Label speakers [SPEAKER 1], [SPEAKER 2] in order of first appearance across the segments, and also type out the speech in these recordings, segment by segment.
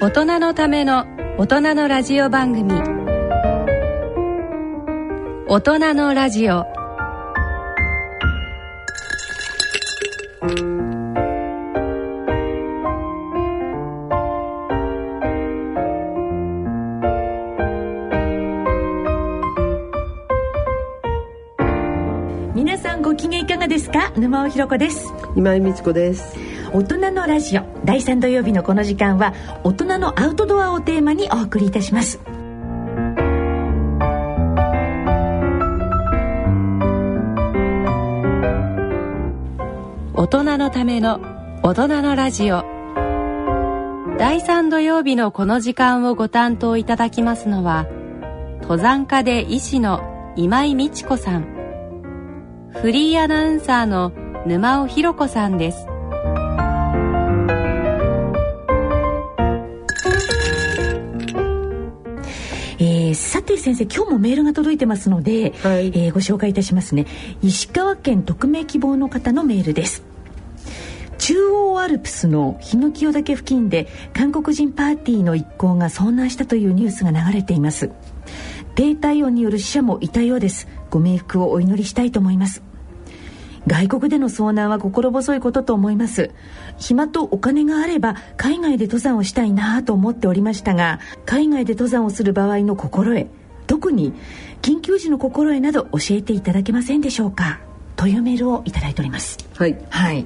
[SPEAKER 1] 大人のための大人のラジオ番組。大人のラジオ。
[SPEAKER 2] 皆さんご機嫌いかがですか？沼尾ひろ子です。
[SPEAKER 3] 今井美智子です
[SPEAKER 2] 大人のラジオ第3土曜日のこの時間は大人のアウトドアをテーマにお送りいたします。
[SPEAKER 1] 大人のための大人のラジオ。第3土曜日のこの時間をご担当いただきますのは登山家で医師の今井美智子さん。フリーアナウンサーの沼尾ひろ子さんです。
[SPEAKER 2] 先生今日もメールが届いてますので、
[SPEAKER 3] はい。
[SPEAKER 2] えーご紹介いたしますね。石川県匿名希望の方のメールです。中央アルプスのヒノキオ岳付近で韓国人パーティーの一行が遭難したというニュースが流れています。低体温による死者もいたようです。ご冥福をお祈りしたいと思います。外国での遭難は心細いことと思います。暇とお金があれば海外で登山をしたいなと思っておりましたが海外で登山をする場合の心得特に緊急時の心得など教えていただけませんでしょうか？というメールをいただいております。
[SPEAKER 3] はい。
[SPEAKER 2] はい。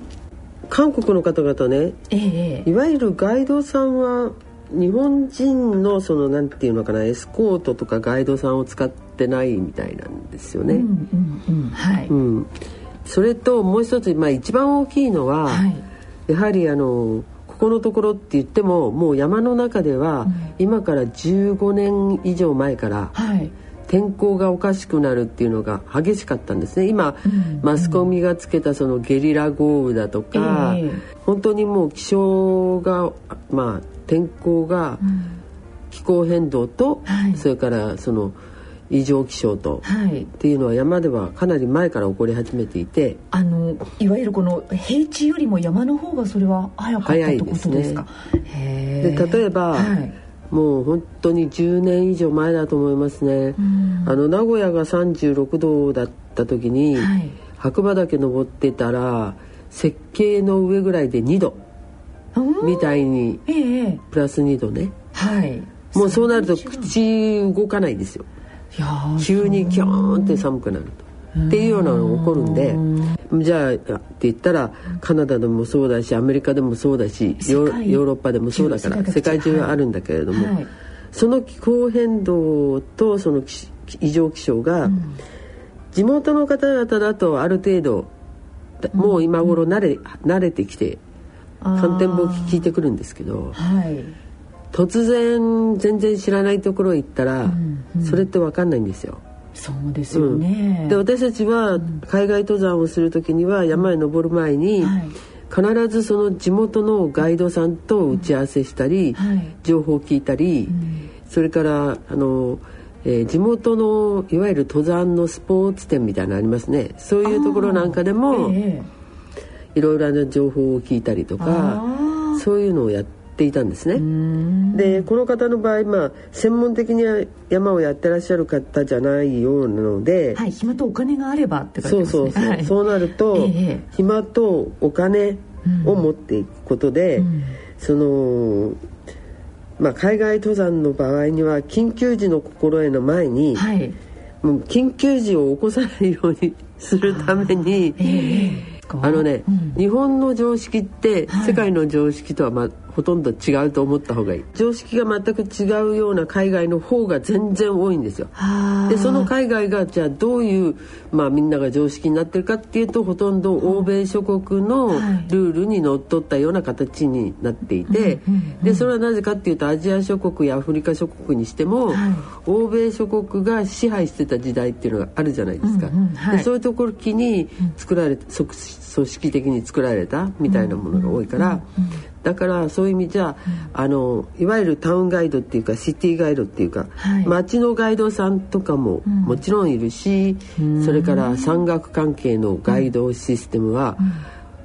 [SPEAKER 3] 韓国の方々ね。
[SPEAKER 2] えええ
[SPEAKER 3] いわゆるガイドさんは日本人のそのなんていうのかなエスコートとかガイドさんを使ってないみたいなんですよね。
[SPEAKER 2] えうんうんうん。はい、
[SPEAKER 3] うん。それともう一つ、まあ、一番大きいのは、
[SPEAKER 2] はい。
[SPEAKER 3] やはりあのここのところって言ってももう山の中では、今から15年以上前から
[SPEAKER 2] はい。
[SPEAKER 3] 天候がおかしくなるっていうのが激しかったんですね。今、
[SPEAKER 2] うん。
[SPEAKER 3] マスコミがつけたそのゲリラ豪雨だとか、
[SPEAKER 2] ええ。
[SPEAKER 3] 本当にもう気象がまあ天候が気候変動と、
[SPEAKER 2] はい。
[SPEAKER 3] それからその異常気象と、
[SPEAKER 2] はい。
[SPEAKER 3] っていうのは山ではかなり前から起こり始めていて
[SPEAKER 2] あのいわゆるこの平地よりも山の方がそれは早かったってことですか？へ
[SPEAKER 3] で
[SPEAKER 2] え
[SPEAKER 3] 例えば、
[SPEAKER 2] はい。
[SPEAKER 3] もう本当に10年以上前だと思いますね、
[SPEAKER 2] ん。
[SPEAKER 3] あの名古屋が36度だった時に、
[SPEAKER 2] はい。
[SPEAKER 3] 白馬岳登ってたら設計の上ぐらいで2度
[SPEAKER 2] うん
[SPEAKER 3] みたいに
[SPEAKER 2] ええええ。
[SPEAKER 3] プラス2度ね。
[SPEAKER 2] はい。
[SPEAKER 3] もうそうなると口動かないですよ急にキョーンって寒くなると。っていうようなのが起こるんでじゃあって言ったらカナダでもそうだしアメリカでもそうだしヨーロッパでもそうだから
[SPEAKER 2] 世界
[SPEAKER 3] 中あるんだけれども、
[SPEAKER 2] はい。
[SPEAKER 3] その気候変動とその気異常気象が、地元の方々だとある程度もう今頃慣れ,、慣れてきて観天望聞いてくるんですけど
[SPEAKER 2] はい
[SPEAKER 3] 突然全然知らないところへ行ったら、それって分かんないんですよ。
[SPEAKER 2] そうですよね、
[SPEAKER 3] で私たちは海外登山をする時には山へ登る前に、
[SPEAKER 2] はい。
[SPEAKER 3] 必ずその地元のガイドさんと打ち合わせしたり、
[SPEAKER 2] はい。
[SPEAKER 3] 情報を聞いたり、それからあの、えー地元のいわゆる登山のスポーツ店みたいなのありますね。そういうところなんかでも、
[SPEAKER 2] ええ
[SPEAKER 3] いろいろな情報を聞いたりとか
[SPEAKER 2] あ
[SPEAKER 3] そういうのをやっていたんですね。
[SPEAKER 2] うん。
[SPEAKER 3] でこの方の場合、まあ、専門的に山をやってらっしゃる方じゃないようなので、
[SPEAKER 2] はい暇とお金があればって書いて
[SPEAKER 3] そう
[SPEAKER 2] ますね。
[SPEAKER 3] そうそう、
[SPEAKER 2] はい。
[SPEAKER 3] そうなると、
[SPEAKER 2] ええ
[SPEAKER 3] 暇とお金を持っていくことで、
[SPEAKER 2] ん。
[SPEAKER 3] その、まあ、海外登山の場合には緊急時の心得の前に、
[SPEAKER 2] はい。
[SPEAKER 3] もう緊急時を起こさないようにするために、
[SPEAKER 2] ええ。
[SPEAKER 3] あのね、
[SPEAKER 2] うん。
[SPEAKER 3] 日本の常識って
[SPEAKER 2] はい。
[SPEAKER 3] 世界の常識とは、まあ、ほとんど違うと思った方がいい。常識が全く違うような海外の方が全然多いんですよ。
[SPEAKER 2] はあ
[SPEAKER 3] でその海外がじゃあどういう、まあ、みんなが常識になってるかっていうとほとんど欧米諸国の
[SPEAKER 2] はい。
[SPEAKER 3] ルールにのっとったような形になっていて、でそれはなぜかっていうとアジア諸国やアフリカ諸国にしても、
[SPEAKER 2] はい。
[SPEAKER 3] 欧米諸国が支配してた時代っていうのがあるじゃないですか。でそういうところに作られた、組組織的に作られたみたいなものが多いから、だからそういう意味じゃ、あのいわゆるタウンガイドっていうかシティガイドっていうか、
[SPEAKER 2] はい。
[SPEAKER 3] 街のガイドさんとかももちろんいるし、それから山岳関係のガイドシステムは、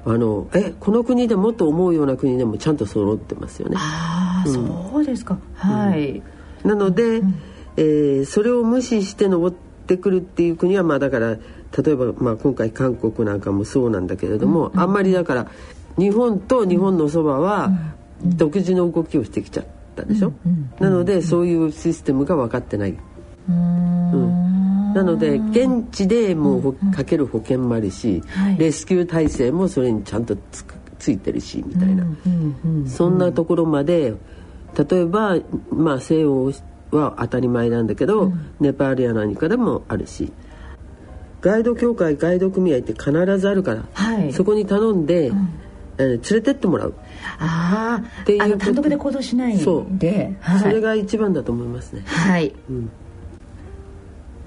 [SPEAKER 3] あのえこの国でもっと思うような国でもちゃんと揃ってますよね。
[SPEAKER 2] あそうですか。はい、
[SPEAKER 3] なので、うん、えー、それを無視して登ってくるっていう国はまあだから例えば、まあ、今回韓国なんかもそうなんだけれども、うん、あんまりだから日本と日本のそばは独自の動きをしてきちゃったでしょ、なのでそういうシステムが分かってない。うん。なので現地でもうかける保険もあるし、レスキュー体制もそれにちゃんとつついてるしみたいな、そんなところまで例えばまあ西欧は当たり前なんだけど、ネパールや何かでもあるし。ガイド協会ガイド組合って必ずあるから、はい、そこに頼んで、うん、えー、連れてってもらう。
[SPEAKER 2] ああっていう単独で行動しないで。
[SPEAKER 3] そう、はい、それが一番だと思いますね。
[SPEAKER 2] はい、うん、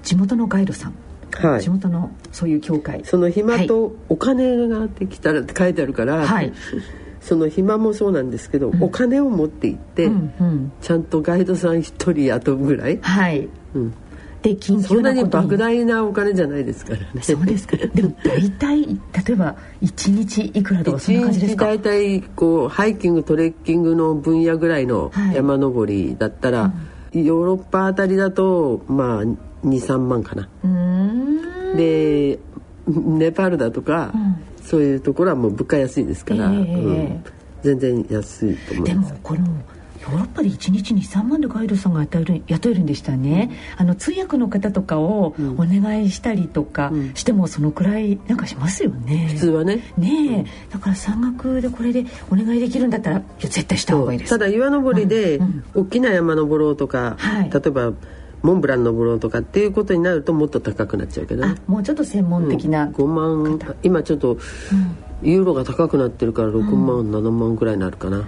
[SPEAKER 2] 地元のガイドさん。はい、地元のそういう協会。
[SPEAKER 3] その暇とお金ができたらって書いてあるから、はい、その暇もそうなんですけど、うん、お金を持って行って、うんうん、ちゃんとガイドさん一人雇うぐらい、
[SPEAKER 2] はい。うん、
[SPEAKER 3] で緊急そんなに莫大なお金じゃないですからね。
[SPEAKER 2] そうですか。でも大体例えば1日いくらとかそんな感じですか？
[SPEAKER 3] 大体こうハイキングトレッキングの分野ぐらいの山登りだったら、はい、ヨーロッパあたりだとまあ23万かな。でネパールだとか、うん、そういうところはもう物価安いですから、えーうん、全然安いと思います。でもこれも
[SPEAKER 2] ヨーロッパで1日に3万でガイドさんが雇える雇えるんでしたね、うん、あの通訳の方とかをお願いしたりとかしてもそのくらいなんかしますよね、
[SPEAKER 3] 普通はね。
[SPEAKER 2] ねえ、だから山岳でこれでお願いできるんだったら絶対した方がいいです。
[SPEAKER 3] ただ岩登りで大きな山登ろうとか、例えばモンブラン登ろうとかっていうことになるともっと高くなっちゃうけどね。
[SPEAKER 2] もうちょっと専門的な、
[SPEAKER 3] うん、5万今ちょっと、ユーロが高くなってるから6万、うん、7万ぐらいになるかな。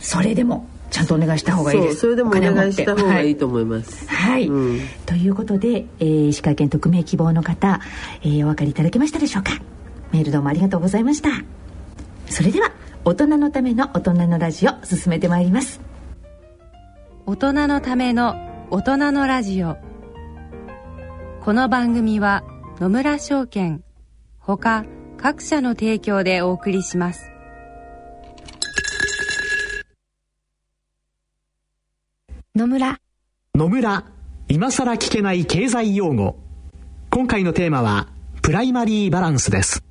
[SPEAKER 2] それでもちゃんとお願いした方がいいです。
[SPEAKER 3] それでもお願いした方がいいと思います。
[SPEAKER 2] はい、うん、ということで、えー、石川県匿名希望の方、えー、お分かりいただけましたでしょうか？メールどうもありがとうございました。それでは大人のための大人のラジオ進めてまいります。
[SPEAKER 1] 大人のための大人のラジオ。この番組は野村証券ほか各社の提供でお送りします
[SPEAKER 4] 野村野村今さら聞けない経済用語今回のテーマはプライマリーバランスです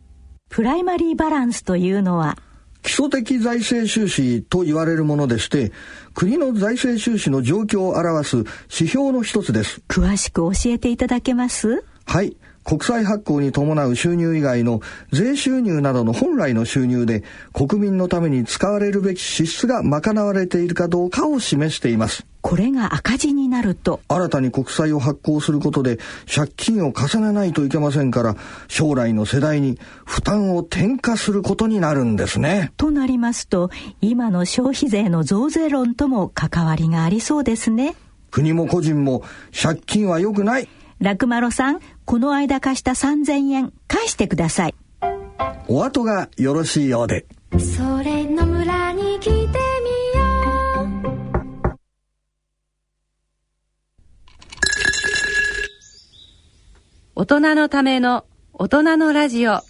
[SPEAKER 2] プライマリーバランスというのは
[SPEAKER 5] 基礎的財政収支と言われるものでして、国の財政収支の状況を表す指標の一つです。
[SPEAKER 2] 詳しく教えていただけます？
[SPEAKER 5] はい。国債発行に伴う収入以外の税収入などの本来の収入で国民のために使われるべき支出が賄われているかどうかを示しています。
[SPEAKER 2] これが赤字になると
[SPEAKER 5] 新たに国債を発行することで借金を重ねないといけませんから将来の世代に負担を転嫁することになるんですね。
[SPEAKER 2] となりますと今の消費税の増税論とも関わりがありそうですね。
[SPEAKER 5] 国も個人も借金は良くない。
[SPEAKER 2] ラクマロさん、この間貸した3000円返してください。
[SPEAKER 5] お後がよろしいようで。それの村に来て
[SPEAKER 1] 大人のための大人のラジオ。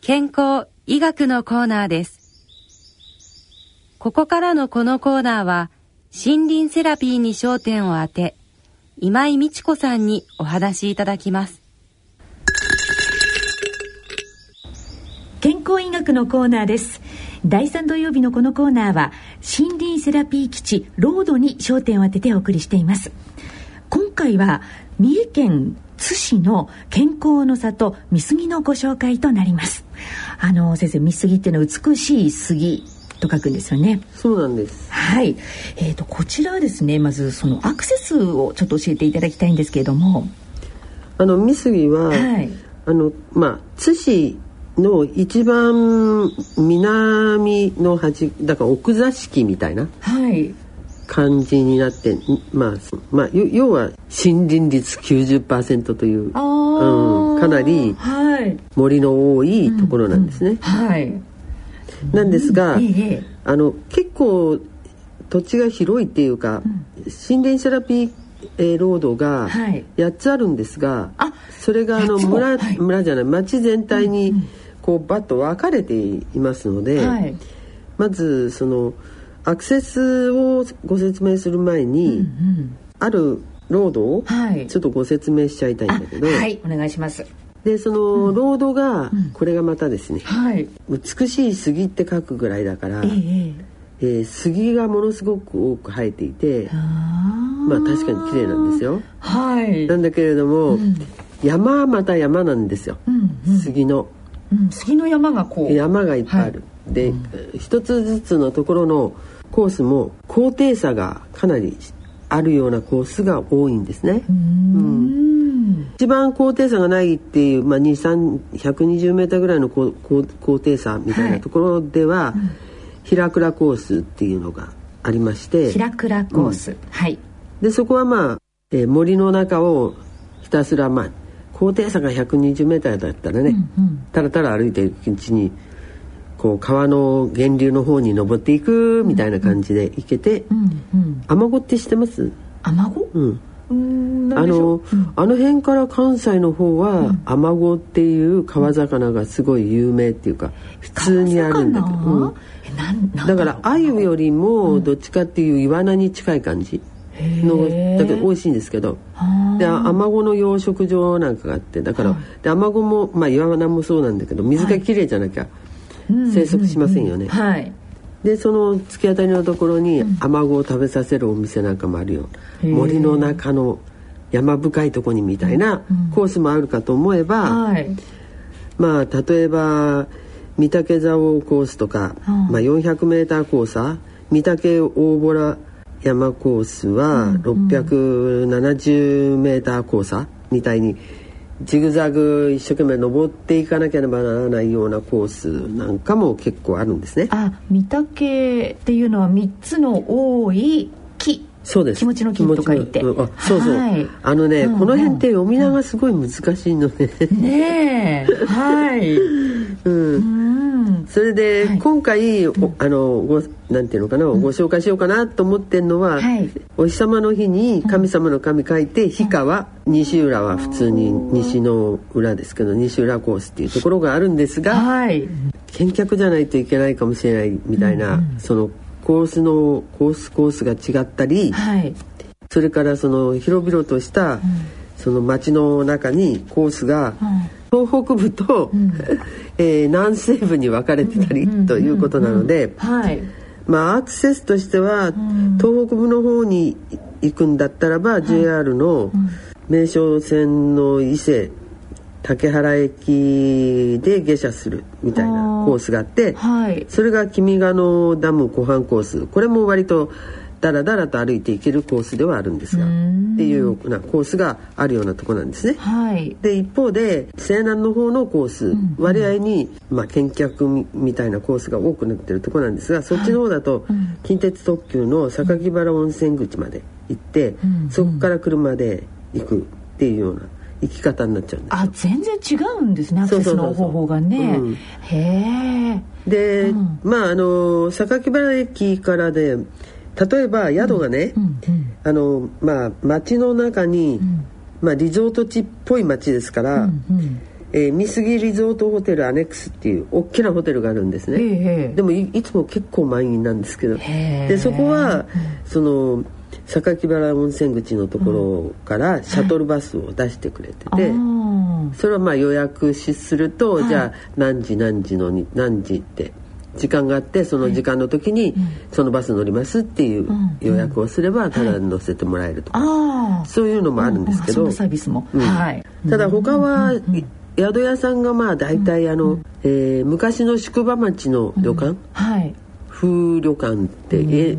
[SPEAKER 1] 健康医学のコーナーです。ここからのこのコーナーは、森林セラピーに焦点を当て、今井美智子さんにお話しいただきます
[SPEAKER 2] 健康医学のコーナーです第3土曜日のこのコーナーは森林セラピー基地ロードに焦点を当ててお送りしています今回は三重県津市の健康の里三杉のご紹介となりますあの先生三杉っていうのは美しい杉と書くんですよね。
[SPEAKER 3] そうなんです。
[SPEAKER 2] はい。えっ、ー、とこちらはですね、まずそのアクセスをちょっと教えていただきたいんですけれども。
[SPEAKER 3] あの三杉は、はい、あのまあ津市の一番南の端だから奥座敷みたいな。はい。感じになって、まあ、まあ、要は森林率90%という、うん、かなり森の多いところなんですね。はい、はい。なんですが、あの結構土地が広いっていうか、森林セラピーえードが8つあるんですが、はい、それがあの村,、村じゃない町全体にこうバッと分かれていますので、はい、まずそのアクセスをご説明する前に、うんうん、あるロードをちょっとご説明しちゃいたいんだけど、
[SPEAKER 2] はいお願いします。
[SPEAKER 3] でそのロードが、これがまたですね、
[SPEAKER 2] はい、
[SPEAKER 3] 美しい杉って書くぐらいだから、えー、えー、杉がものすごく多く生えていてまあ確かに綺麗なんですよ。
[SPEAKER 2] はい、
[SPEAKER 3] なんだけれども、うん、山はまた山なんですよ、うんうん、杉の、
[SPEAKER 2] うん。杉の山がこう。
[SPEAKER 3] 山がいっぱいある。はい、で、うん、一つずつのところのコースも高低差がかなりあるようなコースが多いんですね。うん。一番高低差がないっていう、まあ、120メーターぐらいの高高低差みたいなところでは、はいうん、平倉コースっていうのがありまして。
[SPEAKER 2] 平倉コース、うん、はい。
[SPEAKER 3] でそこはまあ、えー、森の中をひたすらまあ高低差が120メーターだったらね、うんうん、たらたら歩いていくうちにこう川の源流の方に登っていくみたいな感じで行けて、うんうん、アマゴって知ってます？
[SPEAKER 2] アマゴ、
[SPEAKER 3] うんあの、う？ん、あの辺から関西の方は、アマゴっていう川魚がすごい有名っていうか、普通にあるんだけど、うん、だから鮎よりもどっちかっていうイワナに近い感じのだけど美味しいんですけど。でアマゴの養殖場なんかがあってだからでアマゴもまあイワナもそうなんだけど水がきれいじゃなきゃ生息しませんよね。
[SPEAKER 2] はい。
[SPEAKER 3] でその突き当たりのところにアマゴを食べさせるお店なんかもあるよ、うん、森の中の山深いとこにみたいなコースもあるかと思えば、うんはい、まあ例えば御嶽蔵王コースとか、うん、まあ、400m コース御嶽大洞山コースは 670m コースみたいにジグザグ一生懸命登っていかなければならないようなコースなんかも結構あるんですね。
[SPEAKER 2] あ、御嶽っていうのは三つの多い木。
[SPEAKER 3] そうです。
[SPEAKER 2] 気持ちの木と書いて。
[SPEAKER 3] うそうそう。はい、あのね、うん、この辺って読み名がすごい難しいので、
[SPEAKER 2] ね。え。はい。
[SPEAKER 3] うん。それで、はい、今回、あのごなんていうのかな、ご紹介しようかなと思ってるのは、はい、お日様の日に神様の神書いて、日川西浦は普通に西の裏ですけど西浦コースっていうところがあるんですが、
[SPEAKER 2] はい、
[SPEAKER 3] 見客じゃないといけないかもしれないみたいな、うんうん、そのコースのコースコースが違ったり、はい、それからその広々とした、うん、その街の中にコースが、東北部と、うん、えー、南西部に分かれてたりということなので、まあアクセスとしては、東北部の方に行くんだったらば、JR の名所線の伊勢竹原駅で下車するみたいなコースがあって、はい、それが君ヶ野ダム湖畔コース。これも割とだらだらと歩いていけるコースではあるんですがっていうようなコースがあるようなとこなんですね。
[SPEAKER 2] はい、
[SPEAKER 3] で一方で西南の方のコース、うん、割合に、まあ、見客みたいなコースが多くなってるとこなんですがそっちの方だと、近鉄特急の榊原温泉口まで行って、うん、そこから車で行くっていうような。生き方になっちゃうんです
[SPEAKER 2] あ全然違うんですねアクセスの方法がね、うん、へ
[SPEAKER 3] えで、うん、まああの榊原駅からで例えば宿がね、うんうんうん、あのまあ街の中に、まあリゾート地っぽい街ですから、うんうん。えー、三杉リゾートホテルアネックスっていう大きなホテルがあるんですね。でもいつも結構満員なんですけど。でそこはその榊原温泉口のところからシャトルバスを出してくれてて、うん、それはまあ予約すると、はい、じゃあ何時何時のに何時って時間があってその時間の時にそのバス乗りますっていう予約をすればただ乗せてもらえるとか、はい、そういうのもあるんですけど、
[SPEAKER 2] サービスも、はい、
[SPEAKER 3] ただ他は、宿屋さんがまあ大体あの、えー、昔の宿場町の旅館、
[SPEAKER 2] はい、
[SPEAKER 3] 風旅館って、え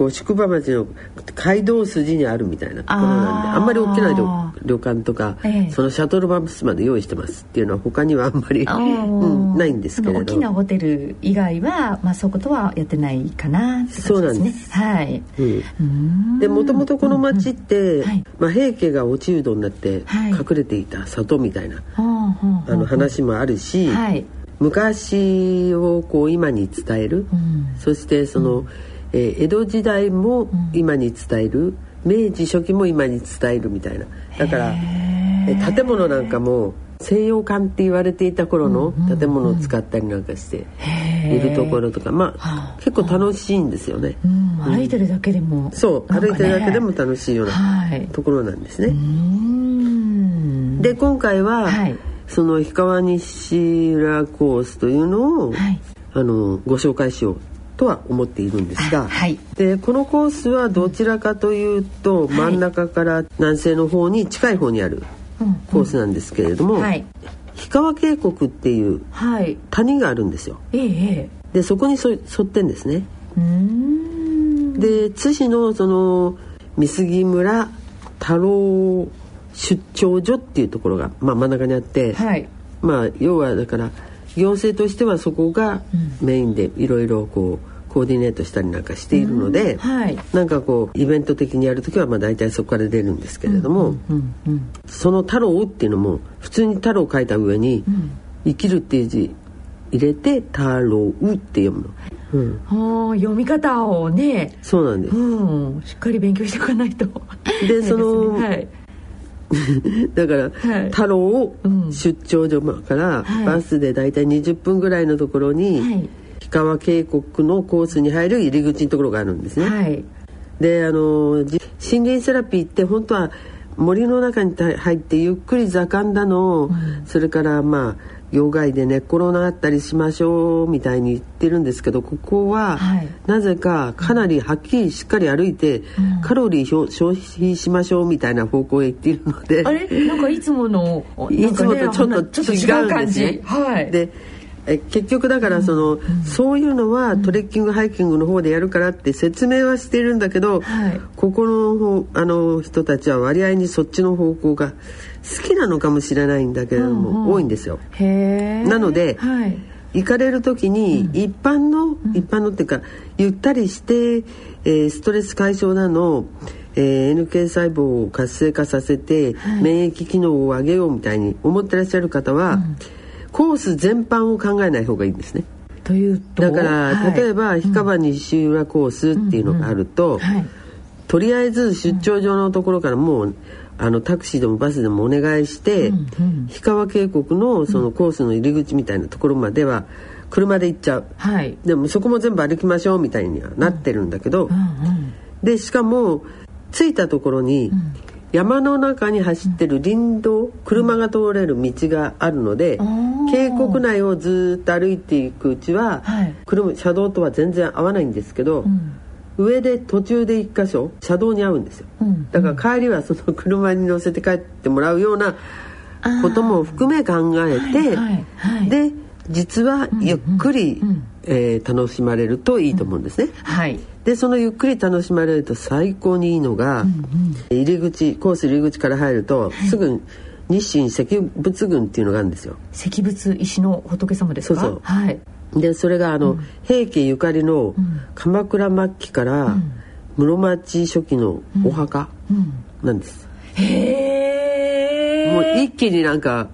[SPEAKER 3] こう宿場町の街道筋にあるみたいなところなんであんまり大きな旅館とか、ええ、そのシャトルバスまで用意してますっていうのは他にはあんまり、うん、ないんですけれど。
[SPEAKER 2] 大きなホテル以外は、まあ、そういうことはやってないかなって感じですね。はい、
[SPEAKER 3] うん、でもともとこの町って、うんうんはい、まあ、平家が落ちうどになって隠れていた里みたいな、はい、あの話もあるし、はい、昔をこう今に伝える、そしてその、えー、江戸時代も今に伝える、明治初期も今に伝えるみたいな。だから建物なんかも西洋館って言われていた頃の建物を使ったりなんかしているところとか、まあ結構楽しいんですよね、
[SPEAKER 2] 歩いてるだけでも
[SPEAKER 3] そう歩いてるだけでも楽しいようなところなんですね、で今回は、その氷川西浦コースというのを、あのご紹介しようとは思っているんですが、はい、でこのコースはどちらかというと、真ん中から南西の方に近い方にあるコースなんですけれども、はい、氷川渓谷っていう谷があるんですよ。えでそこに沿ってんですね。で津市のその美杉村太郎出張所っていうところが、まあ、真ん中にあって、はい、まあ要はだから行政としてはそこがメインでいろいろこうコーディネートしたりなんかしているので、はい、なんかこうイベント的にやる時はまあ大体そこから出るんですけれども、その「太郎」っていうのも普通に「太郎」書いた上に「生きる」っていう字入れて「太郎」って読むの。
[SPEAKER 2] うん、読み方をね。
[SPEAKER 3] そうなんです、う
[SPEAKER 2] ん、しっかり勉強しておかないと。
[SPEAKER 3] で その、はい、だから、はい、太郎出張所からバスで大体20分ぐらいのところに、はい川渓谷のコースに入る入り口のところがあるんですね。はい、であの森林セラピーって本当は森の中に入ってゆっくり座観だの、うん、それからまあ業界で寝っ転がったりしましょうみたいに言ってるんですけどここは、なぜかかなりはっきりしっかり歩いて、うん、カロリー消費しましょうみたいな方向へ行っているので
[SPEAKER 2] あれ？なんかいつもの、
[SPEAKER 3] いつもとちょっと違うんですね。はい、でえ結局だからその、うん、そういうのはトレッキングハイキングの方でやるからって説明はしてるんだけど、はい、ここのあの人たちは割合にそっちの方向が好きなのかもしれないんだけれども、うんうん、多いんですよ。なので、はい、行かれる時に一般の、うん、一般のっていうかゆったりして、えー、ストレス解消なのえー、NK 細胞を活性化させて、はい、免疫機能を上げようみたいに思ってらっしゃる方は、うんコース全般を考えない方がいいんですね。
[SPEAKER 2] という
[SPEAKER 3] だから、はい、例えば氷川西浦コースっていうのがあると、うんうんはい、とりあえず出張所のところからもうあのタクシーでもバスでもお願いして、うんうん、氷川渓谷のそのコースの入り口みたいなところまでは車で行っちゃう、はい、でもそこも全部歩きましょうみたいにはなってるんだけど、うんうんうん、でしかも着いたところに、山の中に走ってる林道車が通れる道があるので渓谷内をずっと歩いていくうちは、はい、車車道とは全然合わないんですけど、うん、上で途中で1箇所車道に合うんですよ、うん、だから帰りはその車に乗せて帰ってもらうようなことも含め考えて、はいはい、で実はゆっくり、うんうん、えー、楽しまれるといいと思うんですね。はいでそのゆっくり楽しまれると最高にいいのが、うんうん、入り口コース入り口から入ると、はい、すぐ日清石仏群っていうのがあるんですよ。
[SPEAKER 2] 石仏石の仏様です
[SPEAKER 3] か？そうそう。はい。でそれがあの、うん、平家ゆかりの鎌倉末期から室町初期のお墓なん。です、うんうん、へえもう一気になんか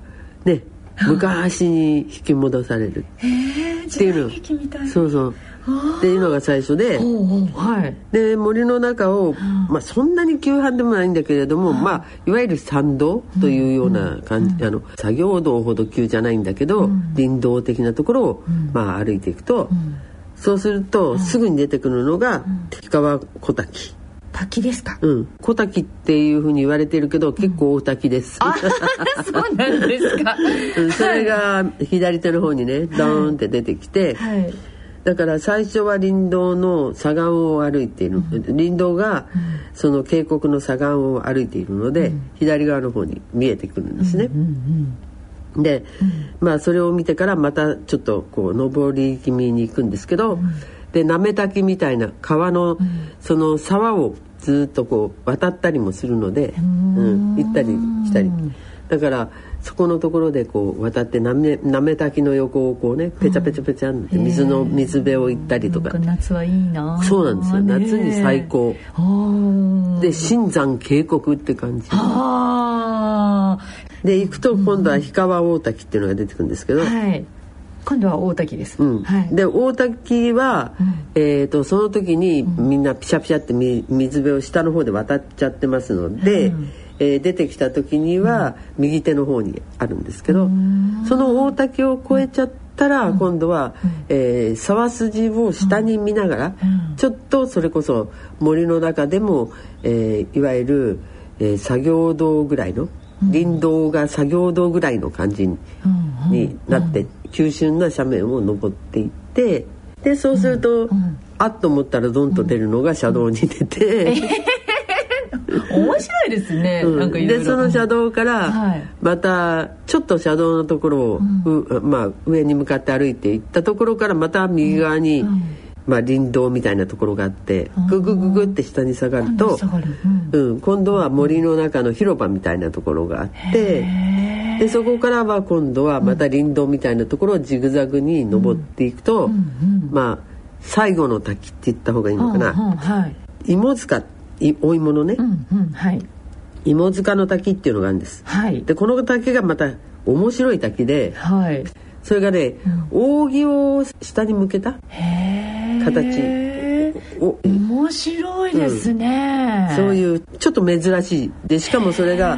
[SPEAKER 3] ね 昔に引き戻される。っていうの。そうそうっていうのが最初で、はい、で森の中を、まあ、そんなに急繁でもないんだけれども、まあ、いわゆる山道というような感じ、あの作業道ほど急じゃないんだけど、林道的なところを、まあ、歩いていくと、そうすると、すぐに出てくるのが氷川小滝。
[SPEAKER 2] 滝ですか？
[SPEAKER 3] うん、小滝っていうふうに言われてるけど、結構大滝です。
[SPEAKER 2] そうなんですか。
[SPEAKER 3] それが左手の方にね、ドーンって出てきて。はいだから最初は林道の左岸を歩いている、うん、林道がその渓谷の左岸を歩いているので、うん、左側の方に見えてくるんですね。で、まあそれを見てからまたちょっとこう上り気味に行くんですけど、でなめ滝みたいな川のその沢をずっとこう渡ったりもするので、うん、行ったりしたり。だからそこのところでこう渡ってなめなめ滝の横をこうねペチャペチャペチャんって水の水辺を行ったりとか。
[SPEAKER 2] 夏はいいな。
[SPEAKER 3] そうなんですよ。夏に最高。で新山渓谷って感じ。で行くと今度は氷川大滝っていうのが出てくるんですけど、はい。
[SPEAKER 2] 今度は大滝です。
[SPEAKER 3] うん。はい、で大滝は、うん、えっ、とその時にみんなピシャピシャって水辺を下の方で渡っちゃってますので、うん、えー、出てきた時には右手の方にあるんですけど、その大滝を越えちゃったら、今度は、えー、沢筋を下に見ながら、ちょっとそれこそ森の中でも、えー、いわゆる、えー、作業道ぐらいの林道が作業道ぐらいの感じになって、急峻な斜面を登っていってでそうすると、あっと思ったらドンと出るのが車道に出て。
[SPEAKER 2] 面白いですね、
[SPEAKER 3] うん、なんかでその車道からまたちょっと車道のところを、うん、まあ、上に向かって歩いていったところからまた右側に、うん、まあ、林道みたいなところがあってググググって下に下がると、うん。今度は森の中の広場みたいなところがあってでそこからは今度はまた林道みたいなところをジグザグに登っていくと、まあ最後の滝って言った方がいいのかな、はい、芋塚お芋のね、うんうんはい、芋塚の滝っていうのがあるんです、はい、でこの滝がまた面白い滝で、はい、それがね、うん、扇を下に向けた形。
[SPEAKER 2] お面白いですね、
[SPEAKER 3] うん、そういうちょっと珍しいでしかもそれが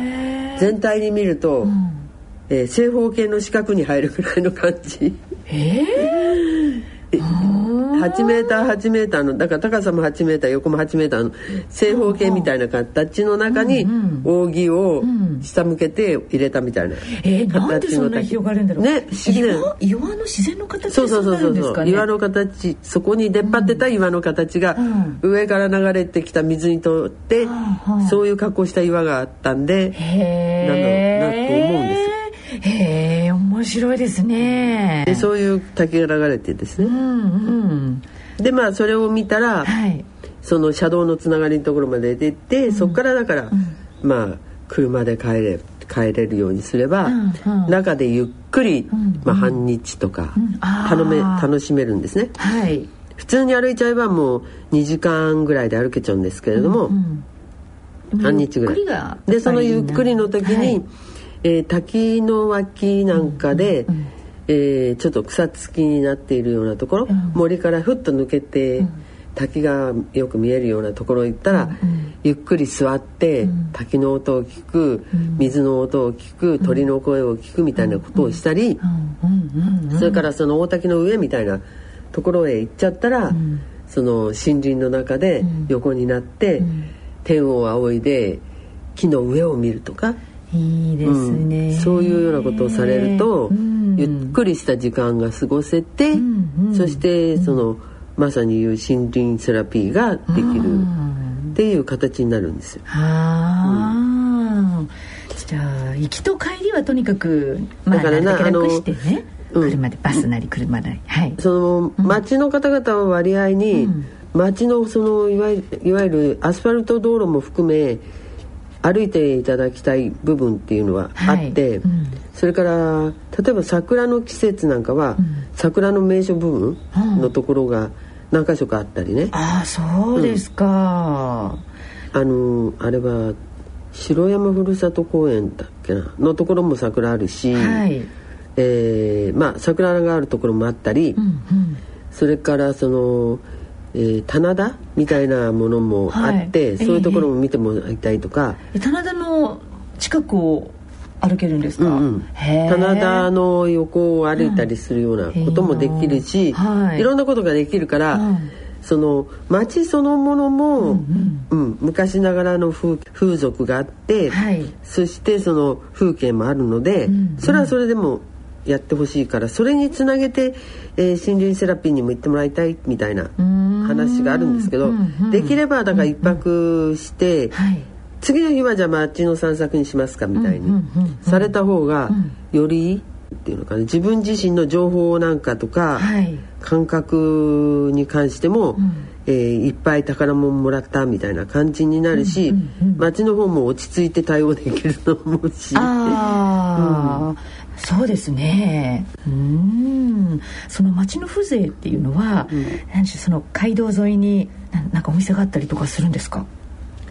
[SPEAKER 3] 全体に見ると、うん、えー、正方形の四角に入るぐらいの感じえー8メーター8メーターのだから高さも8メーター横も8メーターの正方形みたいな形の中に扇を下向けて入れたみたいな
[SPEAKER 2] えー、なんでそんな広がるんだろう。
[SPEAKER 3] ね不思議
[SPEAKER 2] な岩の自然の形
[SPEAKER 3] そうそうそうそう。岩の形。そこに出っ張ってた岩の形が上から流れてきた水にとってそういう格好した岩があったんでなんだろうなと思うんですよ
[SPEAKER 2] へえ面白いですね。
[SPEAKER 3] でそういう滝が流れてですね、うんうん、でまあそれを見たら、はい、その車道のつながりのところまで出て、うん、そこからだから、うん、まあ車で帰れ帰れるようにすれば、うんうん、中でゆっくり、うんまあ、半日とか、頼め楽しめるんですね、はい、普通に歩いちゃえばもう2時間ぐらいで歩けちゃうんですけれども、うんうん、半日ぐらい。でそのゆっくりの時に、はいえー、滝の脇なんかで、うんうん、えー、ちょっと草付きになっているようなところ、うん、森からふっと抜けて、滝がよく見えるようなところ行ったら、うん、ゆっくり座って、うん、滝の音を聞く、うん、水の音を聞く鳥の声を聞くみたいなことをしたり、それからその大滝の上みたいなところへ行っちゃったら、その森林の中で横になって、天を仰いで木の上を見るとか。
[SPEAKER 2] いいですね、
[SPEAKER 3] うん、そういうようなことをされると、うん、ゆっくりした時間が過ごせて、うんうん、そしてその、まさに言う森林セラピーができるっていう形になるんですよ。
[SPEAKER 2] じゃあ行きと帰りはとにかく、まあ、だからなあの車でバスなり車なり、はい、
[SPEAKER 3] その町の方々は割合に、町のそのいわいわゆるアスファルト道路も含め歩いていただきたい部分っていうのはあって、はいうん、それから例えば桜の季節なんかは、うん、桜の名所部分のところが何箇所かあったりね、うん、
[SPEAKER 2] ああそうですか、
[SPEAKER 3] あのあれは城山ふるさと公園だっけな？のところも桜あるし、はい、えー、まあ桜があるところもあったり、うんうん、それからそのえー、棚田みたいなものもあって、はい、そういうところも見てもらいたいとか、
[SPEAKER 2] えー、棚田の近くを歩けるんですか、うんうん、
[SPEAKER 3] 棚田の横を歩いたりするようなこともできるし、はい、いろんなことができるから、うん、その町そのものも、うんうん、うん、昔ながらの風風俗があって、はい、そしてその風景もあるので、うんうん、それはそれでもやってほしいからそれにつなげて、えー、森林セラピーにも行ってもらいたいみたいな話があるんですけど、できればだから一泊して、次の日はじゃあ街の散策にしますかみたいにされた方がよりっていうのかな。自分自身の情報なんかとか、感覚に関しても、えー、いっぱい宝物もらったみたいな感じになるし、街の方も落ち着いて対応できると思うし。
[SPEAKER 2] あうん。そうですね。うん。その町の風情っていうのは、うん、何その街道沿いになんかお店があったりとかするんですか？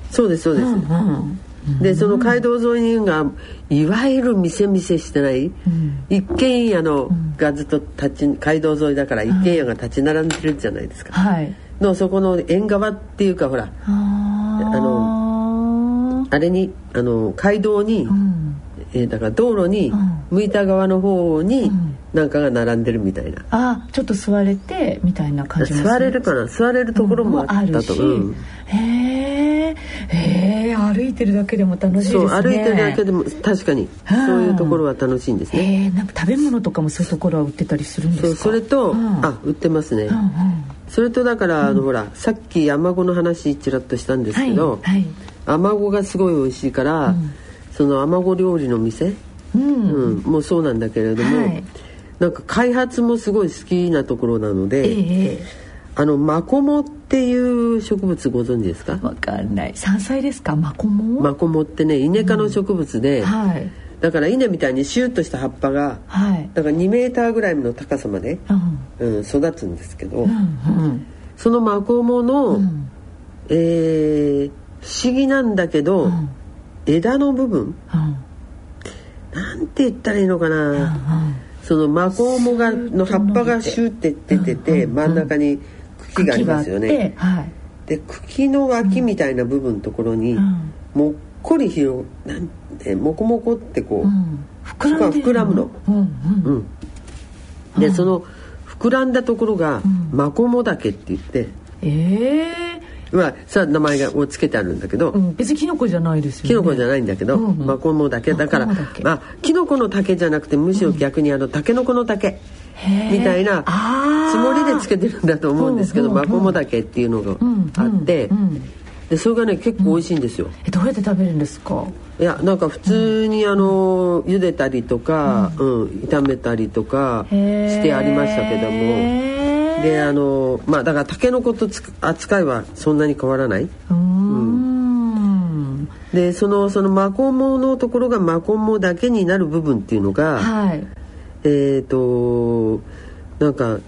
[SPEAKER 3] そうですそうです、うんうん、でその街道沿いにがいわゆる店店してない、うん、一軒家のがずっと立ち街道沿いだから一軒家が立ち並んでるじゃないですか、はいのそこの縁側っていうかほらあのああれにあの街道に、うん、えー、だから道路に向いた側の方になんかが並んでるみたいな、
[SPEAKER 2] あちょっと座れてみたいな感じ
[SPEAKER 3] 座れるかな？座れるところもあったと、うん、
[SPEAKER 2] へえへえ歩いてるだけでも楽しいですね。
[SPEAKER 3] 歩いてるだけでも確かに。そういうところは楽しいんですね。
[SPEAKER 2] えなんか食べ物とかもそういうところは売ってたりするんですか？
[SPEAKER 3] それと、あ売ってますね、うんうん。それとだから、あのほらさっきアマゴの話ちらっとしたんですけど、はいはい、アマゴがすごい美味しいから、うん、そのアマゴ料理の店、うん。うん、もうそうなんだけれども、はい、なんか開発もすごい好きなところなので、えー、あのマコモっていう植物ご存知ですか？
[SPEAKER 2] わかんない。山菜ですか？マコモ？
[SPEAKER 3] マコモってねイネ科の植物で、はい。だから稲みたいにシュッとした葉っぱが、はい、だから2メーターぐらいの高さまで、うん、うん、育つんですけど、うんうん、そのマコモの、うん、えー、不思議なんだけど、うん、枝の部分、うん、なんて言ったらいいのかな、そのマコモがの葉っぱがシュッて出てて、真ん中に茎がありますよね。はい、で茎の脇みたいな部分のところに、もっこり広なんてモコモコってこう、うん、
[SPEAKER 2] 膨ら
[SPEAKER 3] 膨らむの。うんうん。うん、でその膨らんだところが、マコモ岳って言って。ええー。まあ、さ名前がをつけてあるんだけど、う
[SPEAKER 2] ん、別にキノコじゃないですよね。
[SPEAKER 3] キノコじゃないんだけど、うんうん、マコモだけだからまあキノコの竹じゃなくてむしろ逆にあのタケノコの竹みたいなつもりでつけてるんだと思うんですけど、マコモ竹っていうのがあって、うんうんでそれがね結構美味しいんですよ、
[SPEAKER 2] えどうやって食べるんですか？
[SPEAKER 3] いやなんか普通にあの、茹でたりとか、うん。炒めたりとかしてありましたけどもであのまあだからたけのこと扱いはそんなに変わらない。うん。でそのそのマコモのところがマコモだけになる部分っていうのが、はい、えっ、ー、となんか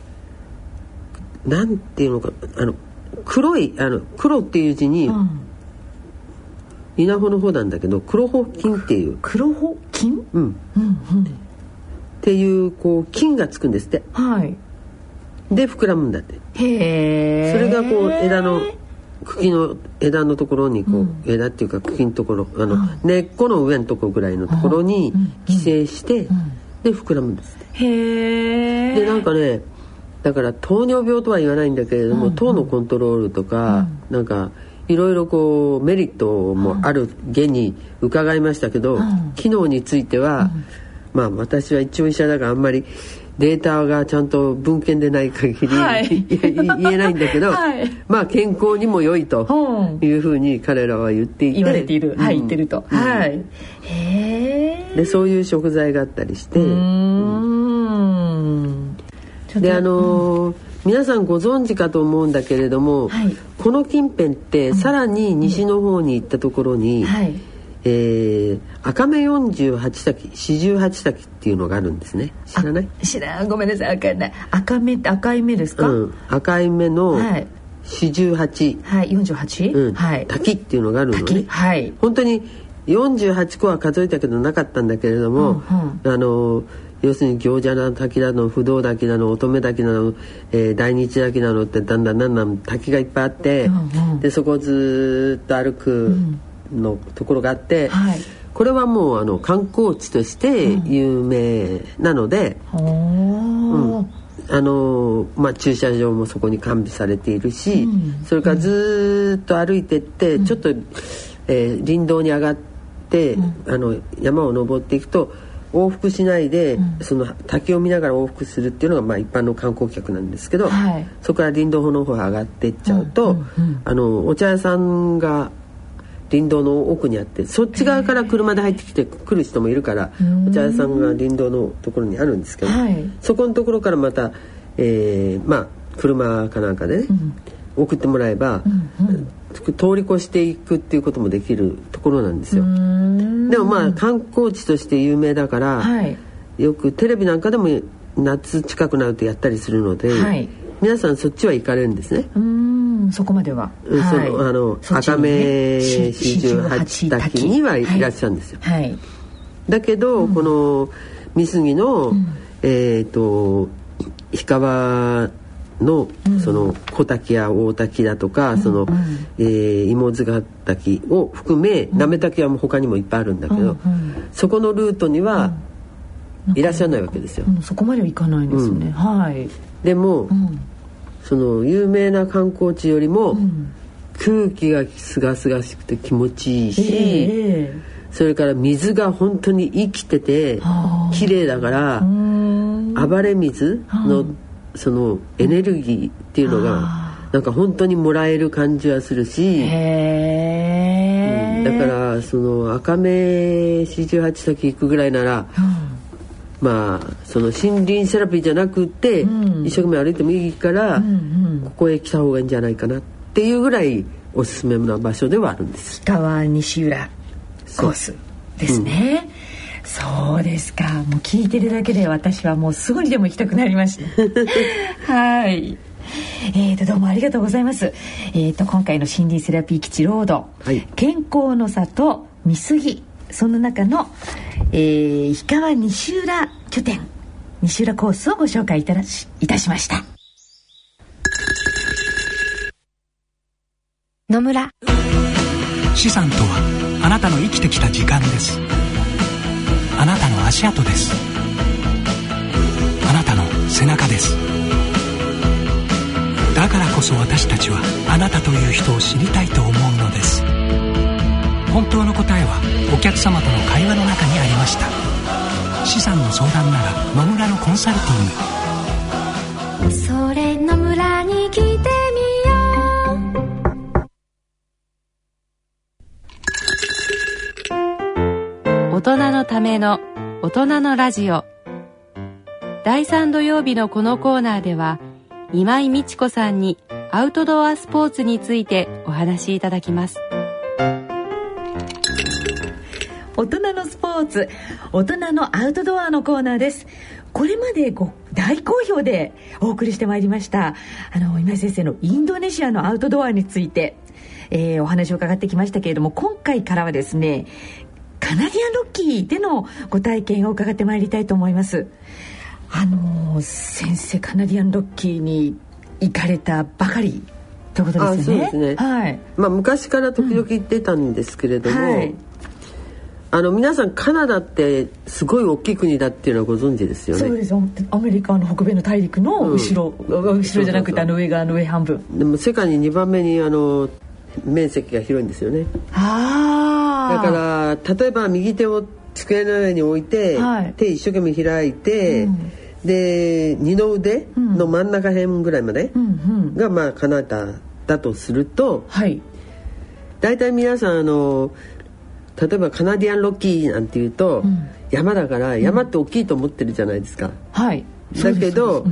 [SPEAKER 3] なんていうのかあの黒いあの黒っていう字に、うん、稲穂の方なんだけど黒穂金っていう。
[SPEAKER 2] 黒穂金、うん、うんうん
[SPEAKER 3] っていうこう金がつくんですって。はいで膨らむんだって。へえそれがこう枝の茎の枝のところにこう、うん、枝っていうか茎のところあの、うん、根っこの上のところぐらいのところに寄生して、で膨らむんですへえでなんかねだから糖尿病とは言わないんだけれども、うん。うん、糖のコントロールとか、うん、なんかいろいろこうメリットもある現に伺いましたけど、うん、機能については、うん、まあ私は一応医者だからあんまりデータがちゃんと文献でない限り、はい、言えないんだけど、はい、まあ健康にも良いというふうに彼らは言っていて
[SPEAKER 2] 言われている、はい言ってると、はい、
[SPEAKER 3] へえでそういう食材があったりしてうん。であのー、皆さんご存知かと思うんだけれども、はい、この近辺ってさらに西の方に行ったところに、はい、えー、赤目48咲四十八咲っていうのがあるんですね。知らない？
[SPEAKER 2] 知らん。ごめんなさい。赤い赤目って赤い目ですか、うん、
[SPEAKER 3] 赤い目の四十八。
[SPEAKER 2] はい四十八？うん、
[SPEAKER 3] はい、滝っていうのがあるのね。はい。本当に48個は数えたけどなかったんだけれども、うんうん、あのー要するに行者の滝だの不動滝だの乙女滝だの、えー、大日滝なのってだんだんだんだん滝がいっぱいあって、うんうん、でそこをずっと歩くのところがあって、うんはい、これはもうあの観光地として有名なので、うん、うん、あのまあ、駐車場もそこに完備されているし、うん、それからずっと歩いてって、ちょっと、えー、林道に上がって、あの山を登っていくと往復しないで、うん、その滝を見ながら往復するっていうのがまあ一般の観光客なんですけど、はい、そこから林道の方上がっていっちゃうと、うん。うん。うん、あのお茶屋さんが林道の奥にあってそっち側から車で入ってきて来る人もいるからお茶屋さんが林道のところにあるんですけど、はい、そこのところからまた、えー、まあ車かなんかでね、うん、送ってもらえば、うんうん、通り越していくっていうこともできるところなんですよ。でもまあ観光地として有名だから、はい、よくテレビなんかでも夏近くなるとやったりするので、はい、皆さんそっちは行かれるんですね。
[SPEAKER 2] うんそこまでは。
[SPEAKER 3] その、はい、あの、赤目四十八滝にはいらっしゃるんですよ。はい、だけど、うん、この三杉の、うん、えっ、ー、と氷川のその小滝や大滝だとか、その、えー、芋塚滝を含めなめ滝はもう他にもいっぱいあるんだけど、そこのルートにはいらっしゃらないわけですよ。
[SPEAKER 2] そこまでは行かないんですね、はい。
[SPEAKER 3] でも、その有名な観光地よりも、空気がすがすがしくて気持ちいいし、えー、それから水が本当に生きてて綺麗だから暴れ水のそのエネルギーっていうのがなんか本当にもらえる感じはするし、うん、だからその赤目四十八先行くぐらいなら、うん、まあその森林セラピーじゃなくて、うん、一生懸命歩いてもいいから、うんうん、ここへ来た方がいいんじゃないかなっていうぐらいおすすめな場所ではあるんです。
[SPEAKER 2] 川西浦コースですね。そうですか。もう聞いてるだけで私はもうすぐにでも行きたくなりました はい。えーとどうもありがとうございます。えーと今回の森林セラピー基地ロード、はい、健康の里三杉。その中の、えー、氷川西浦拠点西浦コースをご紹介いたしいたしました。
[SPEAKER 1] 野村。
[SPEAKER 6] 資産とはあなたの生きてきた時間です。あなたの足跡です。あなたの背中です。だからこそ私たちはあなたという人を知りたいと思うのです。本当の答えはお客様との会話の中にありました。資産の相談なら野村のコンサルティング。それ野村に来てみよ
[SPEAKER 1] う。大人のための大人のラジオ。第3土曜日のこのコーナーでは今井美智子さんにアウトドアスポーツについてお話しいただきます。
[SPEAKER 2] 大人のスポーツ大人のアウトドアのコーナーです。これまでご大好評でお送りしてまいりましたあの今井先生のインドネシアのアウトドアについてえー、お話を伺ってきましたけれども今回からはですねカナディアンロッキーでのご体験を伺ってまいりたいと思います。あの先生カナディアンロッキーに行かれたばかりということですね。そうですね。はい。
[SPEAKER 3] まあ昔から時々行ってたんですけれども、うんはい、あの皆さんカナダってすごい大きい国だっていうのはご存知ですよね。
[SPEAKER 2] そうですアメリカの北米の大陸の後ろ、うん、後ろじゃなくてあの上側の上半分。
[SPEAKER 3] でも世界に2番目にあの面積が広いんですよね。
[SPEAKER 2] あ
[SPEAKER 3] あだから例えば右手を机の上に置いて、はい、手一生懸命開いて、うん、で二の腕の真ん中辺ぐらいまでが、まあカナダだとすると、はい、大体皆さんあの例えばカナディアンロッキーなんていうと、うん、山だから山って大きいと思ってるじゃないですか。うん、
[SPEAKER 2] はい。
[SPEAKER 3] だけど、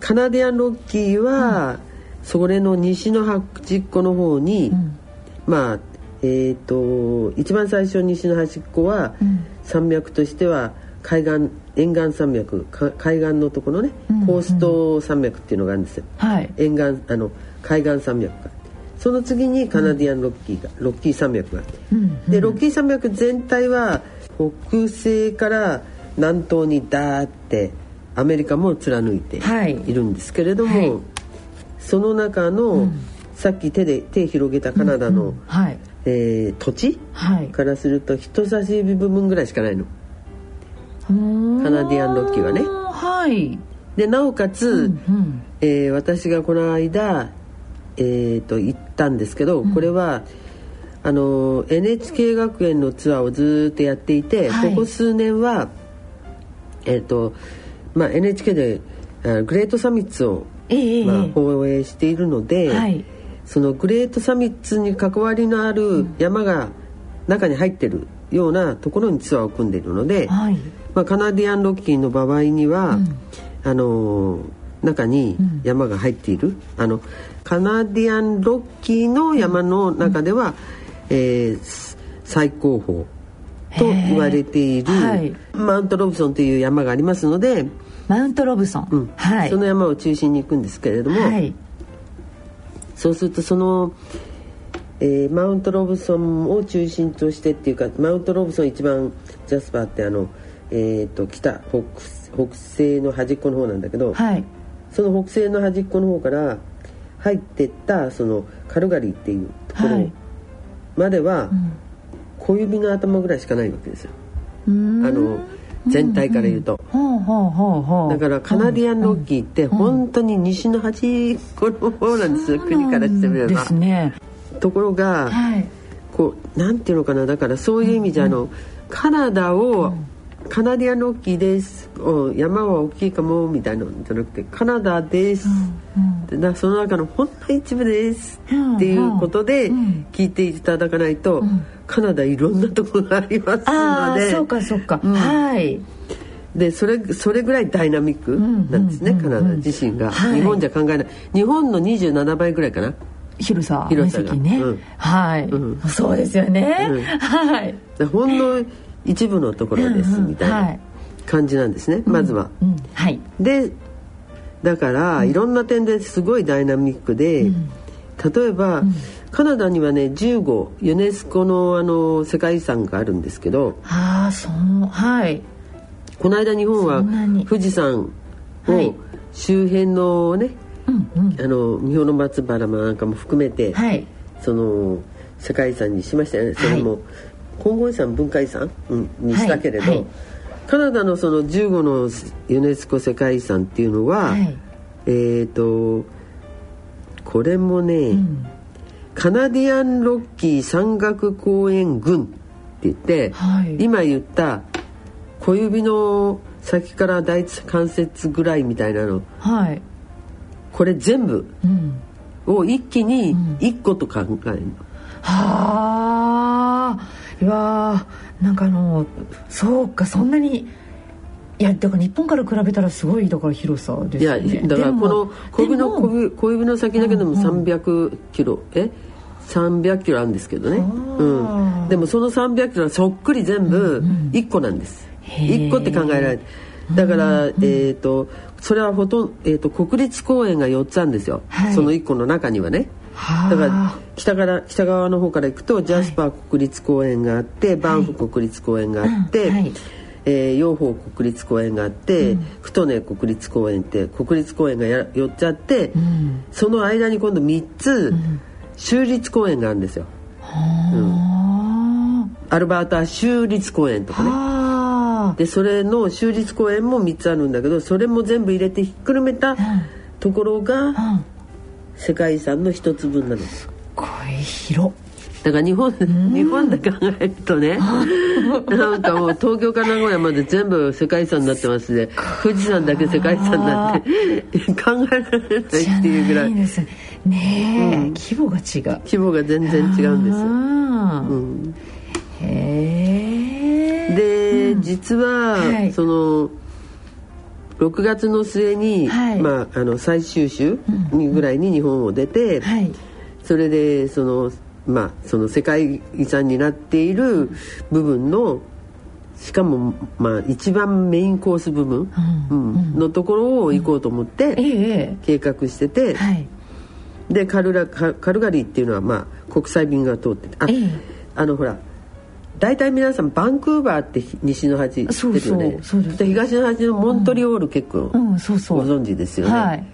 [SPEAKER 3] カナディアンロッキーは、それの西の端っこの方に、うん、まあえーと、一番最初西の端っこは、うん、山脈としては海岸沿岸山脈海岸のところね、うん。うん、コースト山脈っていうのがあるんですよ、はい、沿岸あの海岸山脈がその次にカナディアンロッキーが、うん、ロッキー山脈があって、でロッキー山脈全体は北西から南東にダーってアメリカも貫いてい。るんですけれども、はい。はいその中の、うん、さっき手で手広げたカナダの、うんうん、はい、えー、土地、はい、からすると人差し指部分ぐらいしかないの。カナディアンロッキーはね。
[SPEAKER 2] はい、
[SPEAKER 3] でなおかつ、うんうん、えー、私がこの間、えーと、行ったんですけど、うん、これはあの NHK 学園のツアーをずっとやっていて、はい、ここ数年は、えーとまあ、NHK であグレートサミッツをえまあ、放映しているので、はい、そのグレートサミッツに関わりのある山が中に入ってるようなところにツアーを組んでいるので、はい、まあ、カナディアンロッキーの場合には、うん、あの中に山が入っている、うん、あのカナディアンロッキーの山の中では、うん、えー、最高峰と言われている、はい、マウント・ロブソンという山がありますので
[SPEAKER 2] マウントロブソン、うん、
[SPEAKER 3] はい、その山を中心に行くんですけれども、はい、そうするとその、えー、マウントロブソンを中心としてっていうかマウントロブソン一番ジャスパーってあの、えーと、北北北西の端っこの方なんだけど、はい、その北西の端っこの方から入ってったそのカルガリーっていうところまでは小指の頭ぐらいしかないわけですよ。あの全体から言うと、だからカナディアンロッキーって本当に西の端っこの方なんですよ、国からしてみれば。ね、ところが、はい、こうなんていうのかなだからそういう意味じゃ、あのカナダを、カナディアンロッキーです。山は大きいかもみたいなのじゃなくてカナダです、うんうん、その中のほんの一部です。っていうことで聞いていただかないと、うん、カナダいろんなところがありますので。
[SPEAKER 2] そうかそうか、はい。
[SPEAKER 3] でそれそれぐらいダイナミックなんですね、カナダ自身が、はい、日本じゃ考えない。日本の27倍ぐらいかな。
[SPEAKER 2] 広さ広さが。ね、うん、はい、うん、そうですよね、うん、はい。
[SPEAKER 3] ほんの一部のところですみたいな感じなんですね、まずは。
[SPEAKER 2] はい、
[SPEAKER 3] でだからいろんな点ですごいダイナミックで、例えば、カナダにはね15ユネスコのあの世界遺産があるんですけど
[SPEAKER 2] ああそうはい。
[SPEAKER 3] この間日本は富士山を周辺のね、あの三保の松原なんかも含めて、はい、その世界遺産にしましたよね。それも、はい金剛遺産文化遺産、うん、にしたけれど、はいはい、カナダのその15のユネスコ世界遺産っていうのは、はい、えっ、ー、とこれもね、うん、カナディアンロッキー山岳公園群って言って、今言った小指の先から第一関節ぐらいみたいなの、これ全部を一気に1個と考えるの。は
[SPEAKER 2] あいやなんかあのそうかそんなにいやだから日本から比べたらすごいだから広さですよね。
[SPEAKER 3] いやだからこの小指の小指の先だけでも300キロ、うん。うん、え？300キロあるんですけどね、うん、でもその300キロはそっくり全部1個なんです、うん、1個って考えられて。だから、えっ、ー、とそれはほとんど、えーと、国立公園が4つあるんですよ、はい、その1個の中にはねだから北から北側の方から行くとジャスパー国立公園があって、はい、バンフ国立公園があって、はい、えー、養蜂国立公園があって、うん、太根国立公園って国立公園がや4つあって、うん、その間に今度3つ、うん、州立公園があるんですよ。うん、アルバータ州立公園とかね。でそれの州立公園も3つあるんだけどそれも全部入れてひっくるめたところが、世界遺産の一つ分なのす。
[SPEAKER 2] ごい広
[SPEAKER 3] だから日本日本で考えるとねなんかもう東京から名古屋まで全部世界遺産になってますね。富士山だけ世界遺産なんて考えられないっていうぐらい。
[SPEAKER 2] ねえ、うん、規模が違う。
[SPEAKER 3] 規模が全然違うんですよ、うん、へえ。で、うん、実は、はい、その6月の末に、はい、まあ、あの最終週にぐらいに日本を出て、はい、それでその,、まあ、その世界遺産になっている部分のしかも、まあ、一番メインコース部分、うん。うん、のところを行こうと思って計画してて、はい、でカルラカルガリーっていうのは、まあ、国際便が通っててあ,、あのほら大体皆さんバンクーバーって西の端知ってるよね。そうそう東の端のモントリオール結構ご存知ですよね、はい、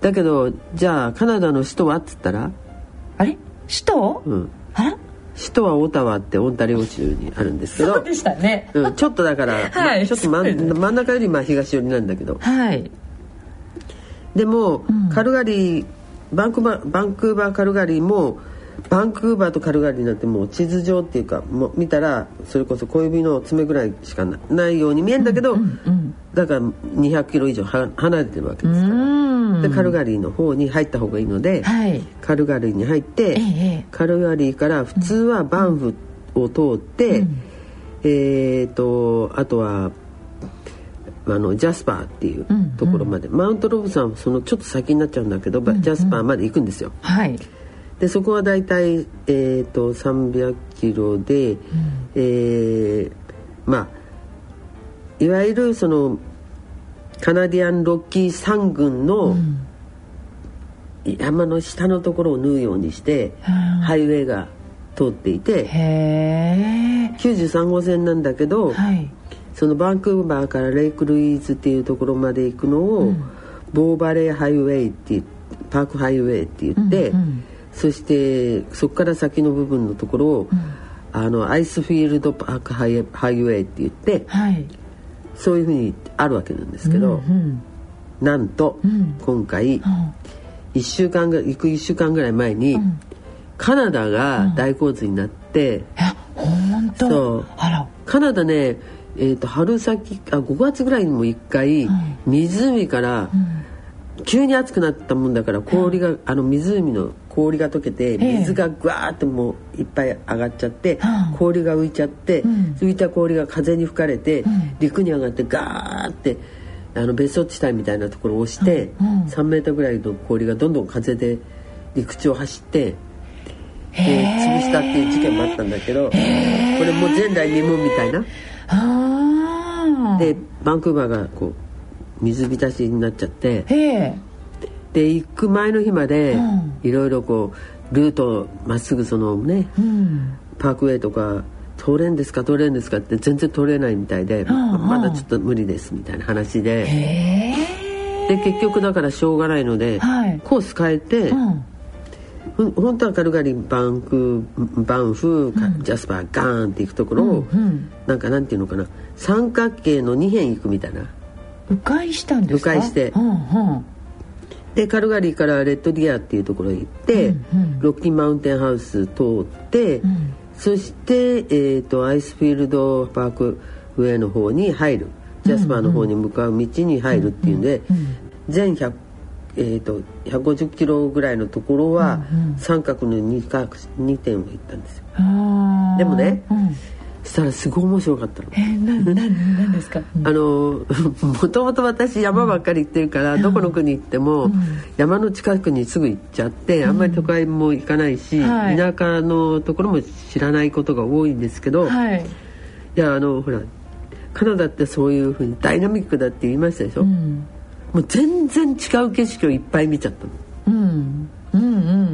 [SPEAKER 3] だけどじゃあカナダの首都はっつったら？
[SPEAKER 2] あれ？首都、
[SPEAKER 3] うん、あら？首都はオタワってオンタリオ州にあるんですけど
[SPEAKER 2] そうでしたね、
[SPEAKER 3] うん、ちょっとだから、はい、ちょっと真真ん中よりまあ東寄りなんだけど。
[SPEAKER 2] はい。
[SPEAKER 3] でも、うん、カルガリーバンクーバーバンクーバーカルガリーもバンクーバーとカルガリーなんてもう地図上っていうかもう見たらそれこそ小指の爪ぐらいしかないように見えるんだけど、うんうん、だから200キロ以上離れてるわけですから。でカルガリーの方に入った方がいいので、はい、カルガリーに入って、ええ、カルガリーから普通はバンフを通って、うん、えーとあとはあのジャスパーっていうところまで、うんうん、マウントロブさんはそのちょっと先になっちゃうんだけど、うんうん、ジャスパーまで行くんですよ。
[SPEAKER 2] はい
[SPEAKER 3] でそこは大体、えーと、300キロで、うん、えー、まあいわゆるそのカナディアンロッキー山群の山の下のところを縫うようにして、うん、ハイウェイが通っていて93号線なんだけど、はい、そのバンクーバーからレイクルイーズっていうところまで行くのを、うん、ボーバレーハイウェイってパークハイウェイって言って、うんうん、そしてそこから先の部分のところを、うん、あのアイスフィールドパークハイハイウェイって言って、はい、そういうふうにあるわけなんですけど、うんうん、なんと、うん、今回、うん、1週間ぐらい行く1週間ぐらい前に、カナダが大洪水になって、
[SPEAKER 2] うん、本当？そう。
[SPEAKER 3] カナダねえーと、春先あ5月ぐらいにも1回、湖から、急に暑くなったもんだから氷が、あの湖の氷が溶けて水がぐわーってもういっぱい上がっちゃって、氷が浮いちゃって、浮いた氷が風に吹かれて、陸に上がってガーってあの別荘地帯みたいなところを押して、3メートルぐらいの氷がどんどん風で陸地を走って。で潰したっていう事件もあったんだけどこれも前代未聞みたいな。でバンクーバーがこう水浸しになっちゃってで行く前の日までいろいろこうルートまっすぐそのね、うん、パークウェイとか通れんですか通れんですかって全然通れないみたいで、まだちょっと無理ですみたいな話で。で結局だからしょうがないので、はい、コース変えて、うん。本当はカルガリーバンクバンフ、うん、ジャスパーガーンっていくところを、うんうん、なんかなんていうのかな三角形の2辺行くみたいな
[SPEAKER 2] 迂回したんです
[SPEAKER 3] か？迂回して、うんうん、でカルガリーからレッドディアっていうところへ行って、うんうん、ロッキーマウンテンハウス通って、うん、そして、えーと、アイスフィールドパークウェイの方に入る。ジャスパーの方に向かう道に入るっていうんで、全100えーと、150キロぐらいのところは、三角の 2, か2点を行ったんですよ。でもね、うん、したらすごい面白かったの。
[SPEAKER 2] えー、なななんですか、
[SPEAKER 3] あの もともと私山ばっかり行ってるから、どこの国行っても、山の近くにすぐ行っちゃって、あんまり都会も行かないし、はい、田舎のところも知らないことが多いんですけど、はい、いやあのほらカナダってそういうふうにダイナミックだって言いましたでしょ？うん。もう全然違う景色をいっぱい見ちゃったの。うん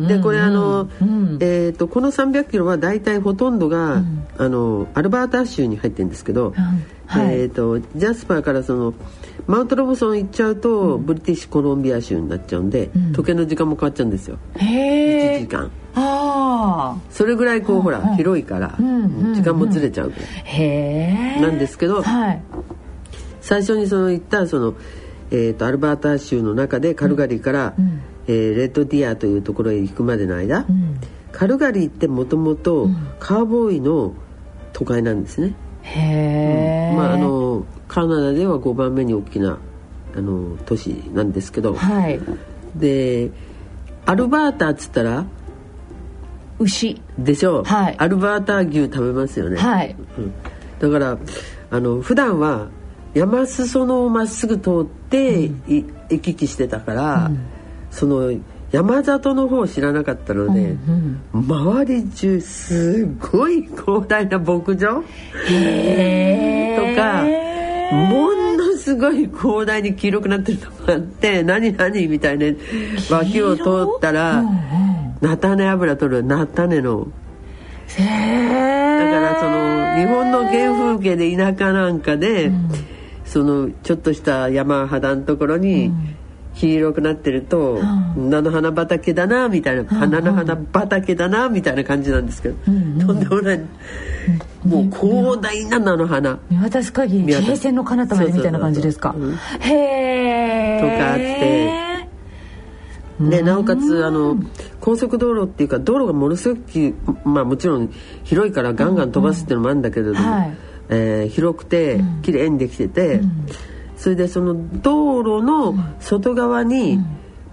[SPEAKER 3] でこれあの、うん、えーと、この300キロは大体ほとんどが、うん、あのアルバータ州に入ってるんですけど、はい、えーと、ジャスパーからそのマウントロボソン行っちゃうと、うん、ブリティッシュコロンビア州になっちゃうんで、時計の時間も変わっちゃうんですよ。1時間。あそれぐらいこう、ほら広いから、時間もずれちゃうぐらい。なんですけど、はい、最初にその言ったそのえーと、アルバータ州の中でカルガリーから、うん、えー、レッドディアというところへ行くまでの間、うん、カルガリーってもともとカーボーイの都会なんですね。へえ、うん、まああのカナダでは5番目に大きなあの都市なんですけど、はい、でアルバータっつったら
[SPEAKER 2] 牛。
[SPEAKER 3] でしょう、はい、アルバータ牛食べますよね、はい。うん、だからあの普段は山裾野をまっすぐ通って、うん、行き来してたから、うん、その山里の方を知らなかったので、うんうん、周り中すごい広大な牧場？とかものすごい広大に黄色くなってるとこがあって何何みたいな脇を通ったら、うんうん、菜種油取る菜種の。だからその日本の原風景で田舎なんかで、うん。そのちょっとした山肌のところに黄色くなってると、うん、菜の花畑だなみたいな、うん、花の花畑だなみたいな感じなんですけど、うん、とんでもない、もう広大な菜の花。
[SPEAKER 2] 見渡す限り平線の彼方までみたいな感じですか。へ
[SPEAKER 3] えとかあって。でなおかつあの高速道路っていうか道路がものすごくまあもちろん広いからガンガン飛ばすっていうのもあるんだけれども、はい。えー、広くて綺麗にできてて、うん、それでその道路の外側に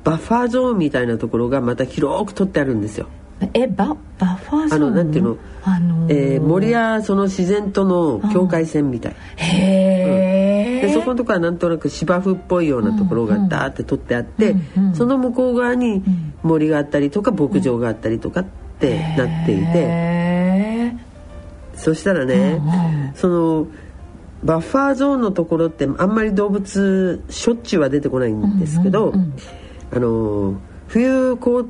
[SPEAKER 3] バッファーゾーンみたいなところがまた広く取ってあるんですよ。
[SPEAKER 2] えババッファーゾーン？あの
[SPEAKER 3] なんていうの、あのー、えー、森やその自然との境界線みたい。へえ、うん、でそこのとこはなんとなく芝生っぽいようなところがダーって取ってあって、うんうん、その向こう側に森があったりとか牧場があったりとかってなっていて、そしたらね、そのバッファーゾーンのところってあんまり動物しょっちゅうは出てこないんですけど、あの冬こう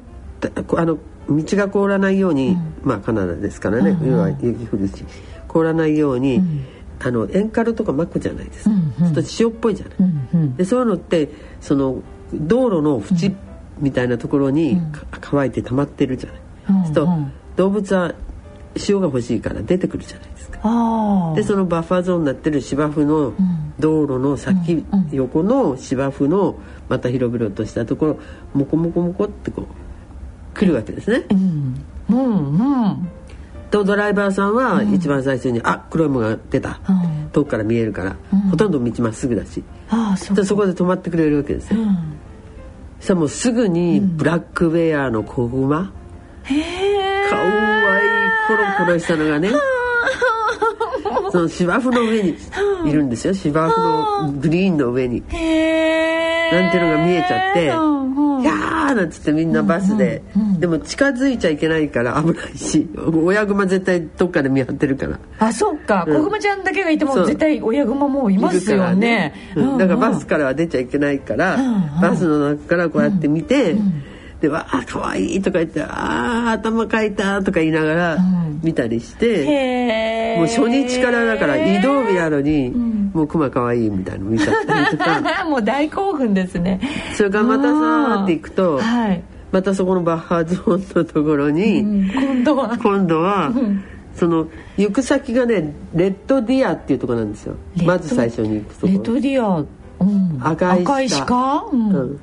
[SPEAKER 3] あの道が凍らないように、うん、まあカナダですからね、冬は雪降るし凍らないように、うん、あのエンカルとか巻くじゃないですか、うんうん、ちょっと塩っぽいじゃない、うんうん、でそういうのってその道路の縁みたいなところに乾いて溜まってるじゃない、うん、と動物は塩が欲しいから出てくるじゃないですか。でそのバッファーゾーンになってる芝生の道路の先、横の芝生のまた広々としたところモコモコモコってこう来るわけですね。うん。うんうん。とドライバーさんは一番最初に「うん、あ黒いものが出た」うん、遠くから見えるから、うん、ほとんど道まっすぐだし。あそそこで止まってくれるわけですよ。うん、そしたらもうすぐにブラックウェアの子グマ、へえかわいいコロコロしたのがね。その芝生の上にいるんですよ。芝生のグリーンの上に。なんていうのが見えちゃって「やー!」なんつってみんなバスで、でも近づいちゃいけないから危ないし親グマ絶対どっかで見張ってるから。
[SPEAKER 2] あそっか。子グマちゃんだけがいても絶対親グマもいますよね。
[SPEAKER 3] だからバスからは出ちゃいけないから、バスの中からこうやって見て、で「わあかわいい」とか言って「ああ頭かいた」とか言いながら見たりして、もう初日からだから移動日なのに、もうクマかわいいみたいなの見ちゃったりとか。
[SPEAKER 2] もう大興奮ですね。
[SPEAKER 3] それからまたさーっていくと、はい、またそこのバッハゾーンのところに、うん、
[SPEAKER 2] 今度は。
[SPEAKER 3] 今度は、その行く先がねレッドディアっていうとこなんですよ。まず最初に行くとこ。
[SPEAKER 2] レッドディア、うん、赤
[SPEAKER 3] い鹿、うん、うん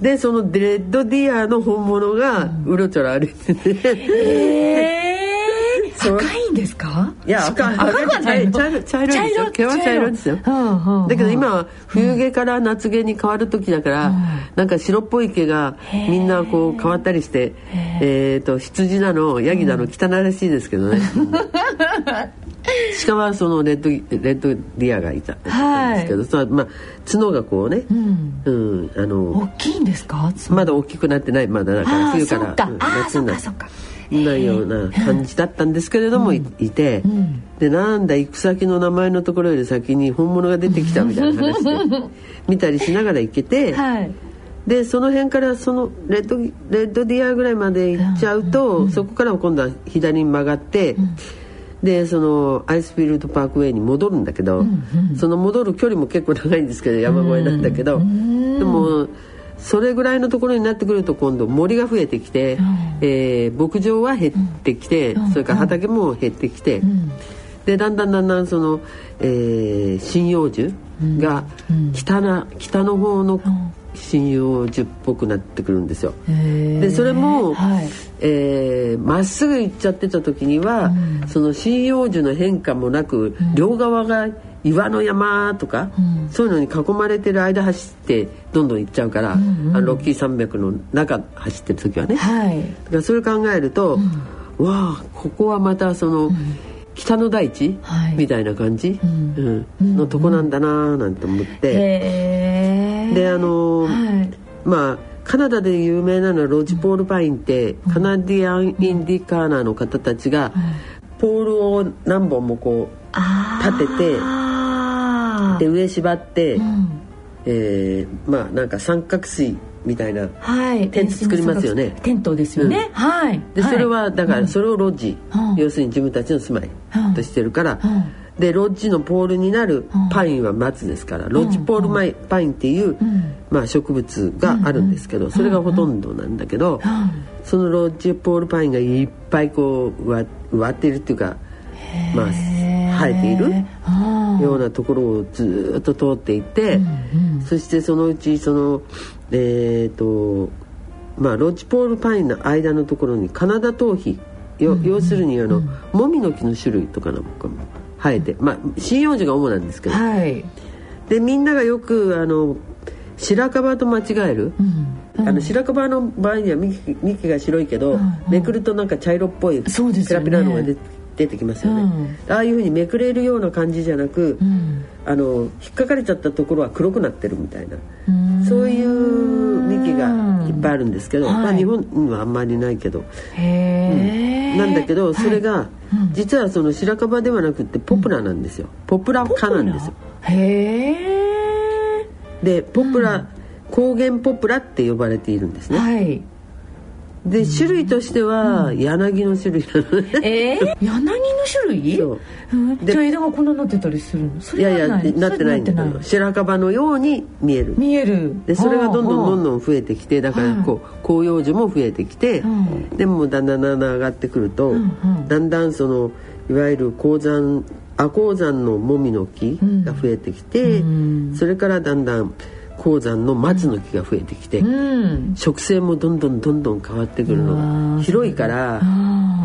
[SPEAKER 3] でそのレッドディアの本物がうろちょろ歩いてて、
[SPEAKER 2] えー、赤いんですか？
[SPEAKER 3] いや赤赤がない茶色茶色ですよ。毛は茶色ですよ、だけど今冬毛から夏毛に変わる時だから、うん、なんか白っぽい毛がみんなこう変わったりしてえっ、ー、と羊なのヤギなの汚らしいですけどね、鹿はそのレッドレッドディアがいた,、んですけどそまあ角がこうね、うん、
[SPEAKER 2] うん、あの大きいんですか？
[SPEAKER 3] まだ大きくなってないまだだから冬から、うん、夏になないような感じだったんですけれども、いて、うん、でなんだ行く先の名前のところより先に本物が出てきたみたいな話で 見たりしながら行けて、はい、でその辺からそのレッドレッドディアぐらいまで行っちゃうと、うん、そこから今度は左に曲がって。うんでそのアイスフィールドパークウェイに戻るんだけど、うんうん、その戻る距離も結構長いんですけど山越えなんだけど、でもそれぐらいのところになってくると今度森が増えてきて、うん、えー、牧場は減ってきて、うん、それから畑も減ってきて、うん、でだんだんだんだんその、えー、針葉樹が北な北の方の針葉樹っぽくなってくるんですよ。でそれも、はい、えー、まっすぐ行っちゃってた時には、うん、その針葉樹の変化もなく、うん、両側が岩の山とか、うん、そういうのに囲まれてる間走ってどんどん行っちゃうから、うんうん、あのロッキー山脈の中走ってる時はね、はい、だからそれ考えると、わあここはまたその、北の大地、はい、みたいな感じ、うん。のとこなんだなーなんて思って、であのーはい、まあカナダで有名なのはロジポールパインって、カナディアン・インディカーナーの方たちが、ポールを何本もこう立ててで上縛って、うん、えー、まあなんか三角錐みたいな、はい、テント作りますよね。
[SPEAKER 2] テントですよね、うん、はい。
[SPEAKER 3] でそれはだからそれをロッジ、うん、要するに自分たちの住まいとしてるから、でロッジのポールになるパインは松ですから、ロッジポールマイ、パインっていう、まあ、植物があるんですけど、それがほとんどなんだけど、そのロッジポールパインがいっぱいこう植わっているっていうかまあ生えているようなところをずっと通っていて、うんうん、そしてそのうちそのえっ、ー、とまあロッジポールパインの間のところにカナダ頭皮よ、要するにあの、もみの木の種類とかなんかも生えてまあ針葉樹が主なんですけど、はい、でみんながよくあの白樺と間違える、うん。うん、あの白樺の場合には幹幹が白いけど、うんうん、めくるとなんか茶色っぽいペラペラのが出出てきますよね、うん、ああいうふうにめくれるような感じじゃなく、うん、あの引っかかれちゃったところは黒くなってるみたいな。そういう幹がいっぱいあるんですけど、まあ、日本にはあんまりないけど、うん、なんだけどそれが、はい、実はその白樺ではなくてポプラなんですよ、ポプラ科なんですよ。へえでポプラ、高原ポプラって呼ばれているんですね。はいで種類としては柳の種類なのね、
[SPEAKER 2] えー、柳の種類？
[SPEAKER 3] そう。
[SPEAKER 2] うん。じゃあ枝がこんななってたりするの？そ
[SPEAKER 3] い。やいや
[SPEAKER 2] な
[SPEAKER 3] ってないんだけど白樺のように見える。
[SPEAKER 2] 見える。
[SPEAKER 3] でそれがどんどんどん
[SPEAKER 2] ん
[SPEAKER 3] どん増えてきてだからこう広葉樹も増えてきて、
[SPEAKER 2] うん。
[SPEAKER 3] でもだんだんだんだん上がってくると、だんだんそのいわゆる鉱山亜鉱山のもみの木が増えてきて、
[SPEAKER 2] うん。
[SPEAKER 3] それからだんだん鉱山の松の木が増えてきて、
[SPEAKER 2] うん。
[SPEAKER 3] 植生もどんどんどんどん変わってくるの
[SPEAKER 2] うわー
[SPEAKER 3] 広いから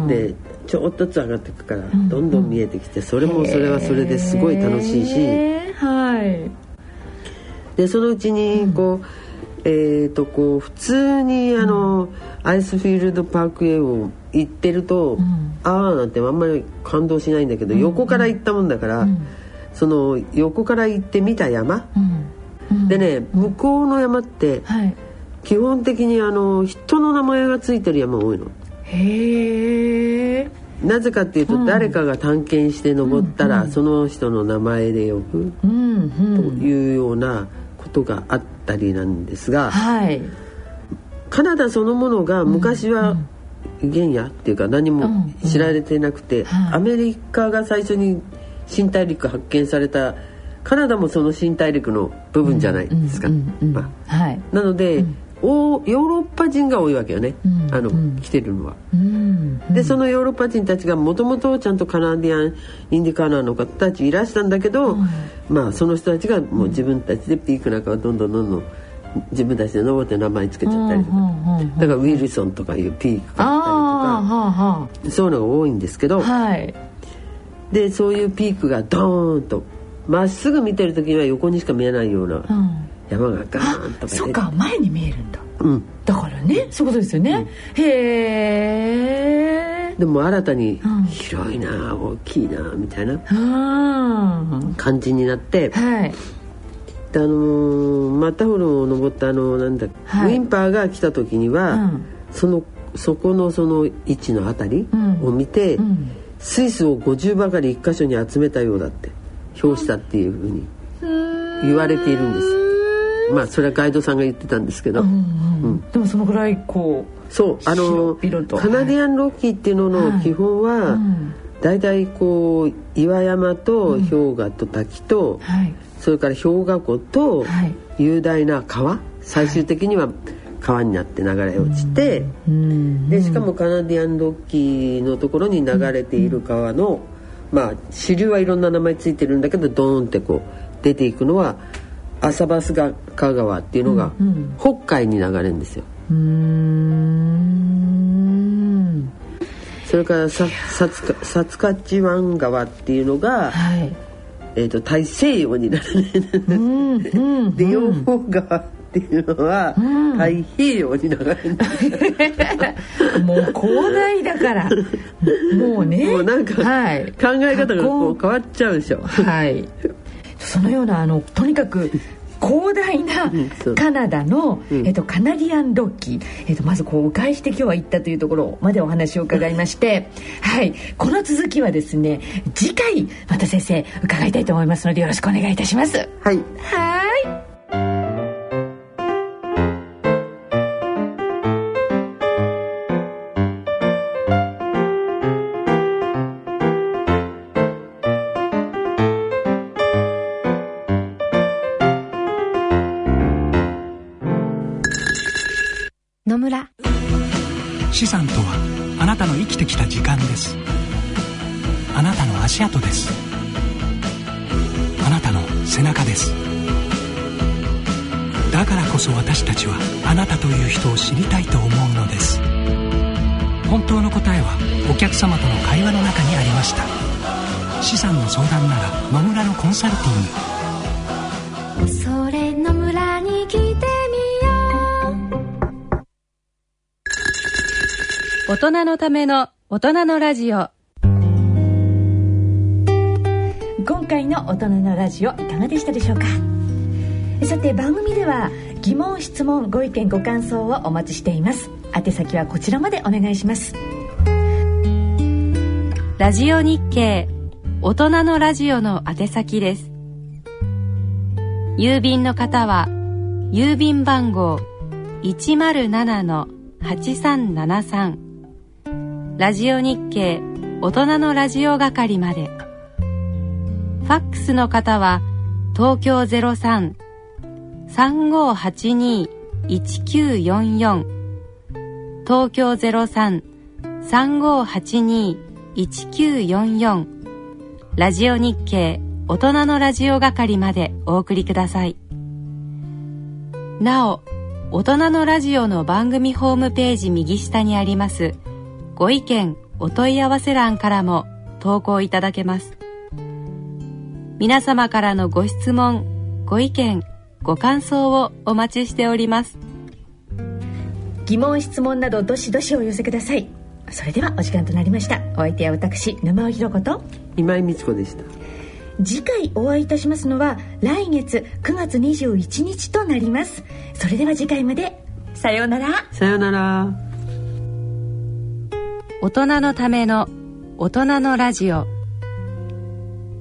[SPEAKER 3] でちょっとずつ上がっていくからどんどん見えてきてそれもそれはそれですごい楽しいし。
[SPEAKER 2] はい。
[SPEAKER 3] でそのうちにこう、えー、とこう普通にあの、アイスフィールドパークウェイを行ってると、ああなんてあんまり感動しないんだけど、横から行ったもんだから、その横から行って見た山、
[SPEAKER 2] うん
[SPEAKER 3] でね向こうの山って
[SPEAKER 2] はい。
[SPEAKER 3] 基本的にあの人の名前がついてる山多いの。
[SPEAKER 2] へえ
[SPEAKER 3] なぜかっていうと、誰かが探検して登ったら、その人の名前で呼ぶと
[SPEAKER 2] ん
[SPEAKER 3] いうようなことがあったりなんですが、
[SPEAKER 2] はい。
[SPEAKER 3] カナダそのものが昔は原野っていうか何も知られてなくて、
[SPEAKER 2] はい。
[SPEAKER 3] アメリカが最初に新大陸発見されたカナダもその新大陸の部分じゃないですか。なので、おヨーロッパ人が多いわけよね、
[SPEAKER 2] うん
[SPEAKER 3] あの、
[SPEAKER 2] うん
[SPEAKER 3] 来てるのは。
[SPEAKER 2] うん。
[SPEAKER 3] でそのヨーロッパ人たちがもともとちゃんとカナディアンインディカーナーの方たちいらしたんだけど、まあその人たちがもう自分たちでピークなんかをどんどんどんどん自分たちで登って名前つけちゃったりとか、だからウィルソンとかいうピーク
[SPEAKER 2] あ
[SPEAKER 3] が
[SPEAKER 2] あ
[SPEAKER 3] あった
[SPEAKER 2] は
[SPEAKER 3] りとかそういうのが多いんですけど、でそういうピークがドーンとまっすぐ見てる時には横にしか見えないような
[SPEAKER 2] うん。
[SPEAKER 3] 山がガーンとか
[SPEAKER 2] そっか前に見えるんだ。
[SPEAKER 3] うん、
[SPEAKER 2] だからねそういうことですよね、へえ
[SPEAKER 3] でも新たに
[SPEAKER 2] うん。
[SPEAKER 3] 広いな大きいなみたいな
[SPEAKER 2] あ
[SPEAKER 3] 感じになって
[SPEAKER 2] あはい。
[SPEAKER 3] であのーマッターホルンを登ったあのなんだ、
[SPEAKER 2] はい。
[SPEAKER 3] ウィンパーが来た時には、
[SPEAKER 2] うん。
[SPEAKER 3] そのそこのその位置のあたり
[SPEAKER 2] うん。
[SPEAKER 3] を見て、
[SPEAKER 2] うん。
[SPEAKER 3] スイスを50ばかり1箇所に集めたようだって評したっていうふうに言われているんです。まあそれはガイドさんが言ってたんですけど、
[SPEAKER 2] うんうんでもそのぐらいこ
[SPEAKER 3] そうあのカナディアンロッキーっていうのの基本は、
[SPEAKER 2] うん。
[SPEAKER 3] だいたいこう岩山と氷河と滝と、
[SPEAKER 2] うはい。
[SPEAKER 3] それから氷河湖と
[SPEAKER 2] はい。
[SPEAKER 3] 雄大な川最終的には川になって流れ落ちて、
[SPEAKER 2] うん。
[SPEAKER 3] でしかもカナディアンロッキーのところに流れている川の、まあ支流はいろんな名前ついてるんだけどドーンってこう出ていくのはアサバスガ川っていうのが北海に流れるんですよ。それからササツカサツカチワン川っていうのが、
[SPEAKER 2] はい。
[SPEAKER 3] えー、と大西洋になる
[SPEAKER 2] うんうん
[SPEAKER 3] で養蜂川っていうのは
[SPEAKER 2] ん。
[SPEAKER 3] 太平洋に流れる。んです
[SPEAKER 2] もう広大だから。もうね。
[SPEAKER 3] もうなんか
[SPEAKER 2] はい。
[SPEAKER 3] 考え方がこう変わっちゃうでしょ。
[SPEAKER 2] はい。そのようなあのとにかく広大なカナダの、
[SPEAKER 3] うん。
[SPEAKER 2] えっと、カナディアンロッキー、えっと、まずこう迂回して今日は行ったというところまでお話を伺いまして。はい。この続きはですね次回また先生伺いたいと思いますのでよろしくお願いいたします。
[SPEAKER 3] はい。
[SPEAKER 2] はい
[SPEAKER 6] 足跡です。あなたの背中です。だからこそ私たちはあなたという人を知りたいと思うのです。本当の答えはお客様との会話の中にありました。資産の相談なら野村のコンサルティング。
[SPEAKER 1] それ野村に来てみよう。大人のための大人のラジオ
[SPEAKER 2] の大人のラジオいかがでしたでしょうか？さて番組では疑問質問ご意見ご感想をお待ちしています。宛先はこちらまでお願いします。
[SPEAKER 1] ラジオ日経大人のラジオの宛先です。郵便の方は郵便番号107-8373ラジオ日経大人のラジオ係まで。ファックスの方は東京03-3582-1944東京03-3582-1944ラジオ日経大人のラジオ係までお送りください。なお大人のラジオの番組ホームページ右下にありますご意見お問い合わせ欄からも投稿いただけます。皆様からのご質問ご意見ご感想をお待ちしております。
[SPEAKER 2] 疑問質問などどしどしお寄せください。それではお時間となりました。お相手は私沼尾ひろ子と
[SPEAKER 3] 今井美智子でした。
[SPEAKER 2] 次回お会いいたしますのは来月9月21日となります。それでは次回まで。さようなら。
[SPEAKER 3] さようなら。
[SPEAKER 1] 大人のための大人のラジオ